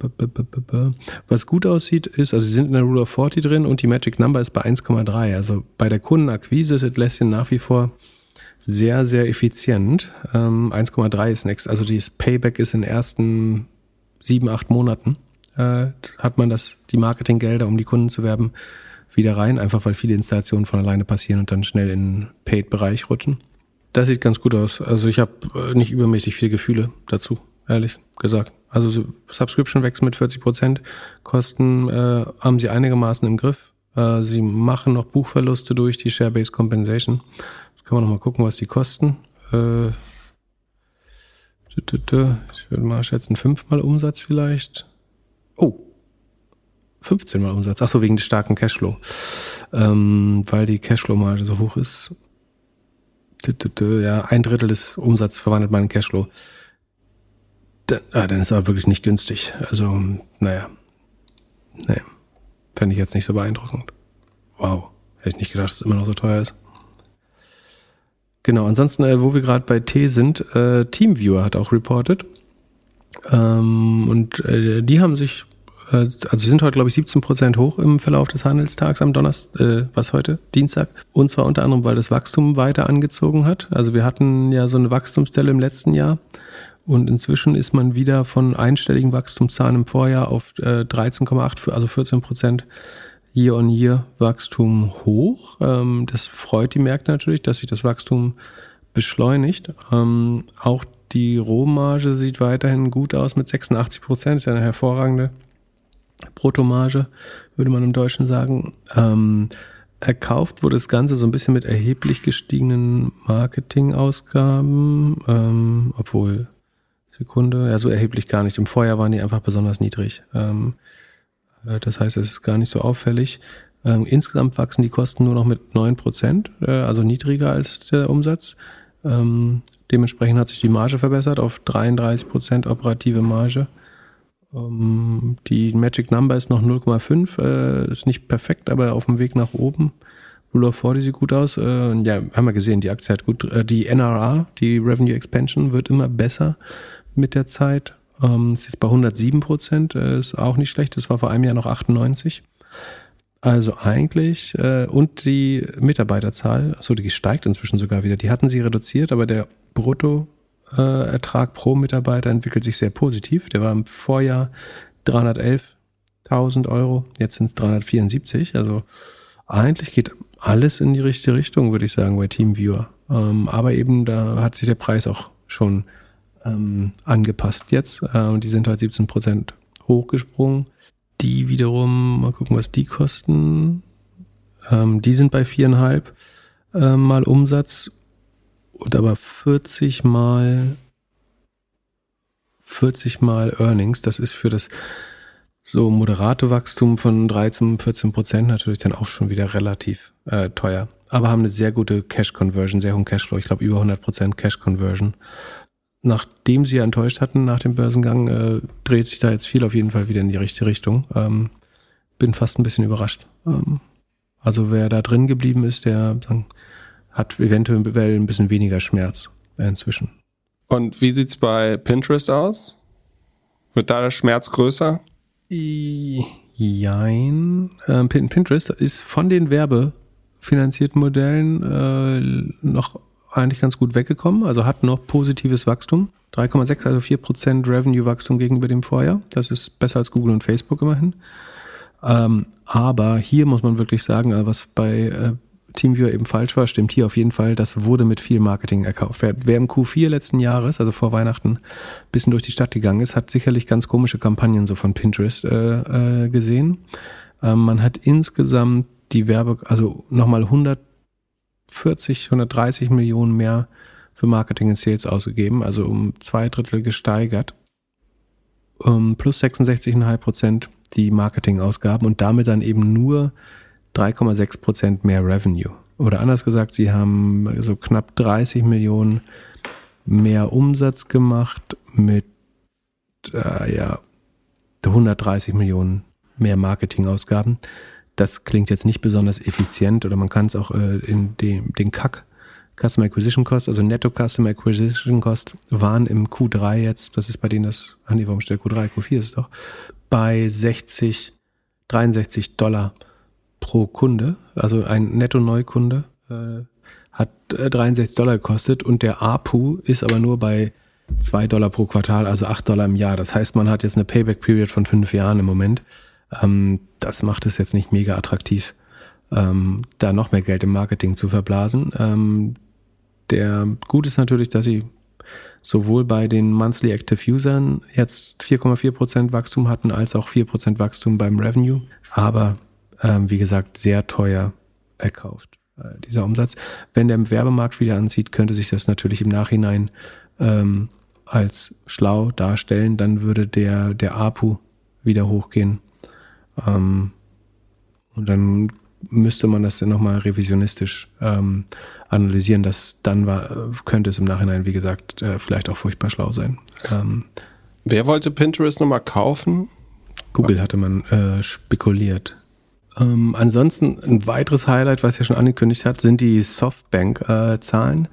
Was gut aussieht, ist, also sie sind in der Rule of 40 drin und die Magic Number ist bei 1,3. Also bei der Kundenakquise ist Atlassian nach wie vor sehr, sehr effizient. Ähm, 1,3 ist next. Also das Payback ist in den ersten sieben, acht Monaten. Äh, hat man das, die Marketinggelder, um die Kunden zu werben, wieder rein, einfach weil viele Installationen von alleine passieren und dann schnell in den Paid-Bereich rutschen. Das sieht ganz gut aus. Also ich habe äh, nicht übermäßig viele Gefühle dazu, ehrlich gesagt. Also Subscription wächst mit 40 Prozent, Kosten äh, haben sie einigermaßen im Griff. Äh, sie machen noch Buchverluste durch die Share-Based Compensation. Jetzt können wir noch mal gucken, was die kosten. Äh, ich würde mal schätzen, fünfmal Umsatz vielleicht. Oh, 15 Mal Umsatz. Achso, wegen des starken Cashflow. Ähm, weil die Cashflow-Marge so hoch ist. Ja, ein Drittel des Umsatzes verwandelt man in Cashflow. Dann, ah, dann ist aber wirklich nicht günstig. Also, naja. Nee. Fände ich jetzt nicht so beeindruckend. Wow. Hätte ich nicht gedacht, dass es immer noch so teuer ist. Genau, ansonsten, äh, wo wir gerade bei T sind, äh, Teamviewer hat auch reported. Ähm, und äh, die haben sich also sie sind heute, glaube ich, 17 Prozent hoch im Verlauf des Handelstags am Donnerstag, äh, was heute, Dienstag. Und zwar unter anderem, weil das Wachstum weiter angezogen hat. Also wir hatten ja so eine Wachstumsstelle im letzten Jahr. Und inzwischen ist man wieder von einstelligen Wachstumszahlen im Vorjahr auf äh, 13,8, also 14 Prozent Year-on-Year-Wachstum hoch. Ähm, das freut die Märkte natürlich, dass sich das Wachstum beschleunigt. Ähm, auch die Rohmarge sieht weiterhin gut aus mit 86 Prozent, ist ja eine hervorragende Bruttomarge, würde man im Deutschen sagen. Ähm, erkauft wurde das Ganze so ein bisschen mit erheblich gestiegenen Marketingausgaben, ähm, obwohl, Sekunde, ja, so erheblich gar nicht. Im Vorjahr waren die einfach besonders niedrig. Ähm, äh, das heißt, es ist gar nicht so auffällig. Ähm, insgesamt wachsen die Kosten nur noch mit neun Prozent, äh, also niedriger als der Umsatz. Ähm, dementsprechend hat sich die Marge verbessert auf 33 Prozent operative Marge. Ähm, die Magic Number ist noch 0,5, äh, ist nicht perfekt, aber auf dem Weg nach oben. Rule of 40 sieht gut aus. Äh, ja, haben wir gesehen, die Aktie hat gut, äh, die NRA, die Revenue Expansion, wird immer besser mit der Zeit. Ähm, ist jetzt bei 107 Prozent, äh, ist auch nicht schlecht. Das war vor einem Jahr noch 98. Also eigentlich, äh, und die Mitarbeiterzahl, also die steigt inzwischen sogar wieder. Die hatten sie reduziert, aber der Brutto äh, Ertrag pro Mitarbeiter entwickelt sich sehr positiv. Der war im Vorjahr 311.000 Euro, jetzt sind es 374. Also eigentlich geht alles in die richtige Richtung, würde ich sagen, bei TeamViewer. Ähm, aber eben da hat sich der Preis auch schon ähm, angepasst jetzt. Äh, die sind halt 17 Prozent hochgesprungen. Die wiederum, mal gucken, was die kosten. Ähm, die sind bei viereinhalb äh, mal Umsatz und aber 40 mal 40 mal Earnings, das ist für das so moderate Wachstum von 13, 14 Prozent natürlich dann auch schon wieder relativ äh, teuer. Aber haben eine sehr gute Cash Conversion, sehr hohen Cashflow. Ich glaube über 100 Prozent Cash Conversion. Nachdem sie ja enttäuscht hatten nach dem Börsengang, äh, dreht sich da jetzt viel auf jeden Fall wieder in die richtige Richtung. Ähm, bin fast ein bisschen überrascht. Ähm, also wer da drin geblieben ist, der sagen, hat eventuell ein bisschen weniger Schmerz inzwischen. Und wie sieht's bei Pinterest aus? Wird da der Schmerz größer? Jein. Ähm, Pinterest ist von den werbefinanzierten Modellen äh, noch eigentlich ganz gut weggekommen, also hat noch positives Wachstum. 3,6, also 4% Revenue-Wachstum gegenüber dem Vorjahr. Das ist besser als Google und Facebook immerhin. Ähm, aber hier muss man wirklich sagen, äh, was bei äh, TeamViewer eben falsch war, stimmt hier auf jeden Fall. Das wurde mit viel Marketing erkauft. Wer, wer im Q4 letzten Jahres, also vor Weihnachten, bisschen durch die Stadt gegangen ist, hat sicherlich ganz komische Kampagnen so von Pinterest äh, äh, gesehen. Ähm, man hat insgesamt die Werbe, also nochmal 140, 130 Millionen mehr für Marketing und Sales ausgegeben, also um zwei Drittel gesteigert. Um, plus 66,5 Prozent die Marketingausgaben und damit dann eben nur 3,6 Prozent mehr Revenue. Oder anders gesagt, sie haben so knapp 30 Millionen mehr Umsatz gemacht mit äh, ja, 130 Millionen mehr Marketingausgaben. Das klingt jetzt nicht besonders effizient oder man kann es auch äh, in dem, den CAC, Customer Acquisition Cost, also Netto Customer Acquisition Cost, waren im Q3 jetzt, das ist bei denen das, ah nee, warum steht Q3, Q4 ist es doch, bei 60, 63 Dollar pro Kunde, also ein Netto-Neukunde, äh, hat 63 äh, Dollar gekostet und der APU ist aber nur bei 2 Dollar pro Quartal, also 8 Dollar im Jahr. Das heißt, man hat jetzt eine Payback-Period von 5 Jahren im Moment. Ähm, das macht es jetzt nicht mega attraktiv, ähm, da noch mehr Geld im Marketing zu verblasen. Ähm, der gut ist natürlich, dass sie sowohl bei den Monthly Active Usern jetzt 4,4% Wachstum hatten, als auch 4% Wachstum beim Revenue. Aber ähm, wie gesagt, sehr teuer erkauft, äh, dieser Umsatz. Wenn der Werbemarkt wieder anzieht, könnte sich das natürlich im Nachhinein ähm, als schlau darstellen. Dann würde der, der APU wieder hochgehen. Ähm, und dann müsste man das dann nochmal revisionistisch ähm, analysieren. Das dann war, könnte es im Nachhinein, wie gesagt, äh, vielleicht auch furchtbar schlau sein. Ähm, Wer wollte Pinterest nochmal kaufen? Google hatte man äh, spekuliert. Ähm, ansonsten ein weiteres Highlight, was ja schon angekündigt hat, sind die Softbank-Zahlen.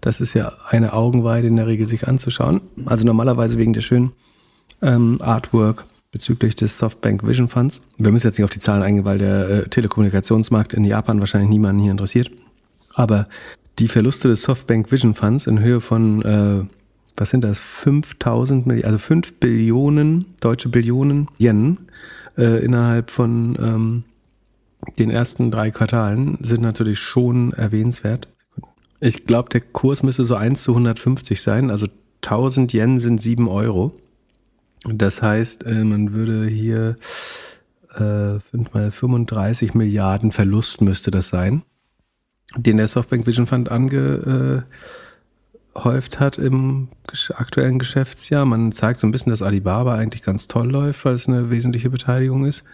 das ist ja eine Augenweide in der Regel sich anzuschauen. Also normalerweise wegen der schönen ähm, Artwork bezüglich des Softbank Vision Funds. Wir müssen jetzt nicht auf die Zahlen eingehen, weil der äh, Telekommunikationsmarkt in Japan wahrscheinlich niemanden hier interessiert. Aber die Verluste des Softbank Vision Funds in Höhe von, äh, was sind das, 5000 Milliarden, also 5 Billionen, deutsche Billionen Yen äh, innerhalb von ähm, den ersten drei Quartalen sind natürlich schon erwähnenswert. Ich glaube, der Kurs müsste so 1 zu 150 sein, also 1000 Yen sind 7 Euro. Das heißt, äh, man würde hier äh, 5 mal 35 Milliarden Verlust müsste das sein, den der Softbank Vision Fund angehäuft hat im aktuellen Geschäftsjahr. Man zeigt so ein bisschen, dass Alibaba eigentlich ganz toll läuft, weil es eine wesentliche Beteiligung ist.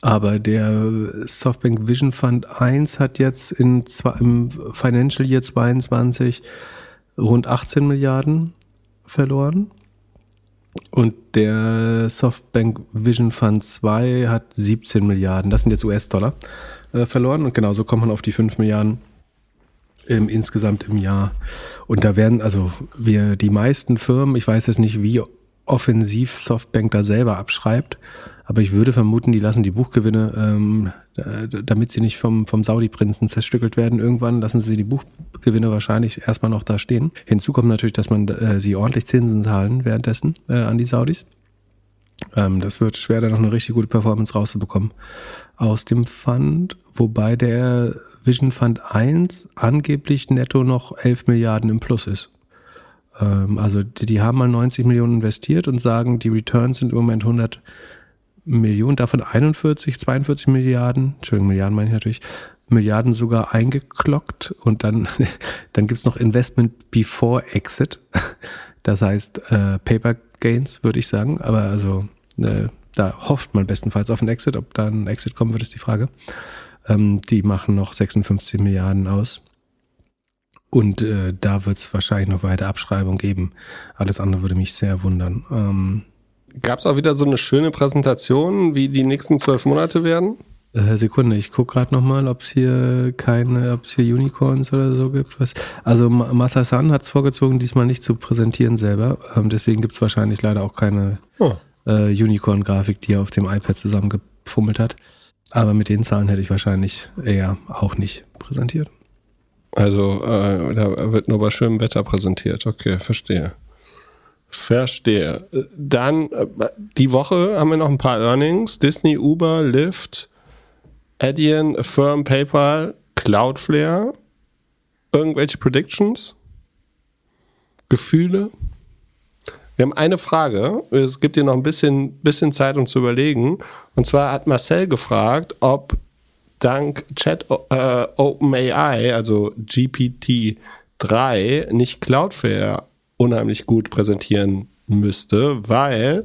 Aber der Softbank Vision Fund 1 hat jetzt in, im Financial Year 22 rund 18 Milliarden verloren. Und der Softbank Vision Fund 2 hat 17 Milliarden, das sind jetzt US-Dollar, äh, verloren. Und genauso kommt man auf die 5 Milliarden im, insgesamt im Jahr. Und da werden also wir die meisten Firmen, ich weiß jetzt nicht, wie offensiv Softbank da selber abschreibt, aber ich würde vermuten, die lassen die Buchgewinne, ähm, damit sie nicht vom, vom Saudi-Prinzen zerstückelt werden, irgendwann lassen sie die Buchgewinne wahrscheinlich erstmal noch da stehen. Hinzu kommt natürlich, dass man äh, sie ordentlich Zinsen zahlen währenddessen äh, an die Saudis. Ähm, das wird schwer, da noch eine richtig gute Performance rauszubekommen aus dem Fund, wobei der Vision Fund 1 angeblich netto noch 11 Milliarden im Plus ist. Ähm, also die, die haben mal 90 Millionen investiert und sagen, die Returns sind im Moment 100 Millionen, davon 41, 42 Milliarden, Entschuldigung, Milliarden meine ich natürlich, Milliarden sogar eingeklockt und dann, dann gibt's noch Investment before Exit. Das heißt äh, Paper Gains, würde ich sagen. Aber also äh, da hofft man bestenfalls auf einen Exit. Ob da ein Exit kommen wird, ist die Frage. Ähm, die machen noch 56 Milliarden aus. Und äh, da wird es wahrscheinlich noch weiter Abschreibung geben. Alles andere würde mich sehr wundern. Ähm, Gab es auch wieder so eine schöne Präsentation, wie die nächsten zwölf Monate werden? Äh, Sekunde, ich gucke gerade nochmal, ob es hier keine, ob es hier Unicorns oder so gibt. Was. Also Masasan hat es vorgezogen, diesmal nicht zu präsentieren selber. Ähm, deswegen gibt es wahrscheinlich leider auch keine oh. äh, Unicorn-Grafik, die er auf dem iPad zusammengefummelt hat. Aber mit den Zahlen hätte ich wahrscheinlich eher auch nicht präsentiert. Also äh, da wird nur bei schönem Wetter präsentiert. Okay, verstehe. Verstehe. Dann äh, die Woche haben wir noch ein paar Earnings. Disney, Uber, Lyft, Adyen, Affirm, PayPal, Cloudflare. Irgendwelche Predictions? Gefühle? Wir haben eine Frage. Es gibt dir noch ein bisschen, bisschen Zeit, um zu überlegen. Und zwar hat Marcel gefragt, ob dank Chat äh, OpenAI, also GPT-3, nicht Cloudflare unheimlich gut präsentieren müsste, weil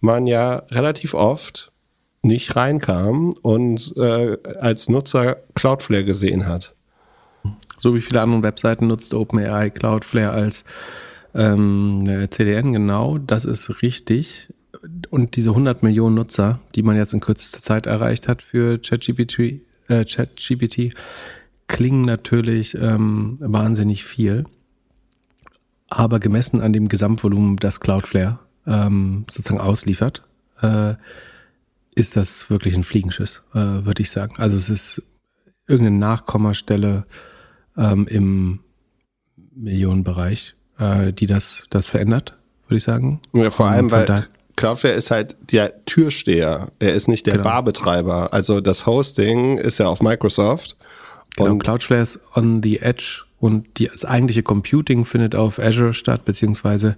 man ja relativ oft nicht reinkam und äh, als Nutzer Cloudflare gesehen hat. So wie viele andere Webseiten nutzt OpenAI Cloudflare als ähm, CDN, genau, das ist richtig. Und diese 100 Millionen Nutzer, die man jetzt in kürzester Zeit erreicht hat für ChatGPT, äh, ChatGPT klingen natürlich ähm, wahnsinnig viel. Aber gemessen an dem Gesamtvolumen, das Cloudflare ähm, sozusagen ausliefert, äh, ist das wirklich ein Fliegenschiss, äh, würde ich sagen. Also es ist irgendeine Nachkommastelle ähm, im Millionenbereich, äh, die das, das verändert, würde ich sagen. Ja, vor allem, weil Cloudflare ist halt der Türsteher. Er ist nicht der genau. Barbetreiber. Also das Hosting ist ja auf Microsoft. Genau, Cloudflare ist on the edge und die, das eigentliche Computing findet auf Azure statt, beziehungsweise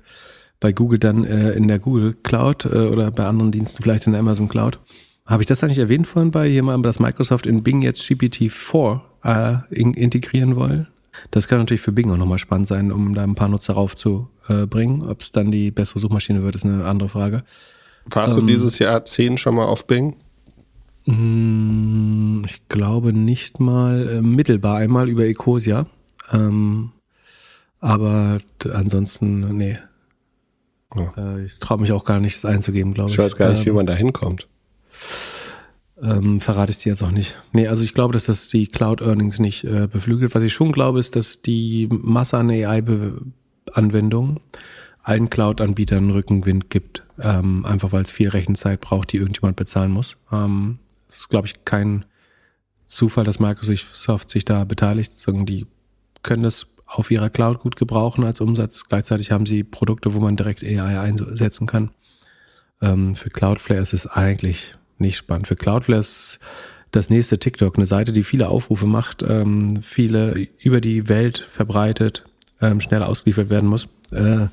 bei Google dann äh, in der Google Cloud äh, oder bei anderen Diensten vielleicht in der Amazon Cloud. Habe ich das eigentlich erwähnt vorhin bei jemandem, dass Microsoft in Bing jetzt GPT-4 äh, in, integrieren wollen? Das kann natürlich für Bing auch nochmal spannend sein, um da ein paar Nutzer raufzubringen. Ob es dann die bessere Suchmaschine wird, ist eine andere Frage. Warst ähm, du dieses Jahr 10 schon mal auf Bing? Mm, ich glaube nicht mal äh, mittelbar einmal über Ecosia. Ähm, aber ansonsten, nee. Ja. Äh, ich traue mich auch gar nicht, es einzugeben, glaube ich. Ich weiß gar nicht, ähm, wie man da hinkommt. Ähm, verrate ich dir jetzt auch nicht. Nee, also ich glaube, dass das die Cloud Earnings nicht äh, beflügelt. Was ich schon glaube, ist, dass die Masse an AI-Anwendungen allen Cloud-Anbietern Rückenwind gibt. Ähm, einfach weil es viel Rechenzeit braucht, die irgendjemand bezahlen muss. Ähm, es ist, glaube ich, kein Zufall, dass Microsoft sich da beteiligt. Die können das auf ihrer Cloud gut gebrauchen als Umsatz. Gleichzeitig haben sie Produkte, wo man direkt AI einsetzen kann. Ähm, für Cloudflare ist es eigentlich nicht spannend. Für Cloudflare ist das nächste TikTok eine Seite, die viele Aufrufe macht, ähm, viele über die Welt verbreitet, ähm, schnell ausgeliefert werden muss, äh,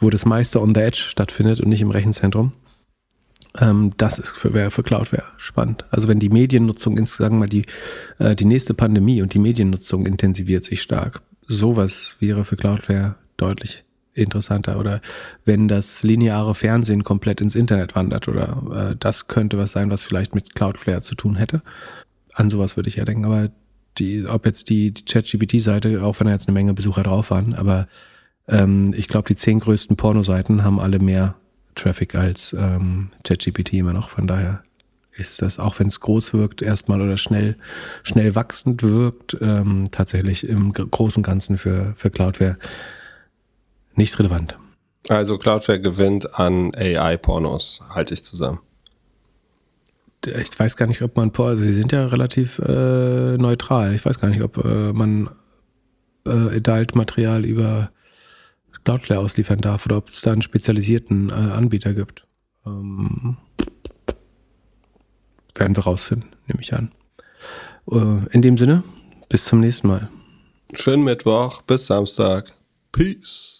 wo das meiste on the edge stattfindet und nicht im Rechenzentrum. Ähm, das ist für, für Cloudware spannend. Also wenn die Mediennutzung insgesamt mal die, äh, die nächste Pandemie und die Mediennutzung intensiviert sich stark, sowas wäre für Cloudware deutlich interessanter oder wenn das lineare Fernsehen komplett ins Internet wandert oder äh, das könnte was sein, was vielleicht mit Cloudflare zu tun hätte. An sowas würde ich ja denken, aber die, ob jetzt die, die ChatGPT-Seite, auch wenn da jetzt eine Menge Besucher drauf waren, aber ähm, ich glaube, die zehn größten Pornoseiten haben alle mehr Traffic als ähm, ChatGPT immer noch. Von daher ist das, auch wenn es groß wirkt, erstmal oder schnell, schnell wachsend wirkt, ähm, tatsächlich im großen Ganzen für, für Cloudware nicht relevant. Also Cloudflare gewinnt an AI-Pornos, halte ich zusammen. Ich weiß gar nicht, ob man, also sie sind ja relativ äh, neutral. Ich weiß gar nicht, ob äh, man äh, Adult-Material über Cloudflare ausliefern darf oder ob es da einen spezialisierten äh, Anbieter gibt. Ähm, werden wir rausfinden, nehme ich an. Äh, in dem Sinne, bis zum nächsten Mal. Schönen Mittwoch, bis Samstag. Peace.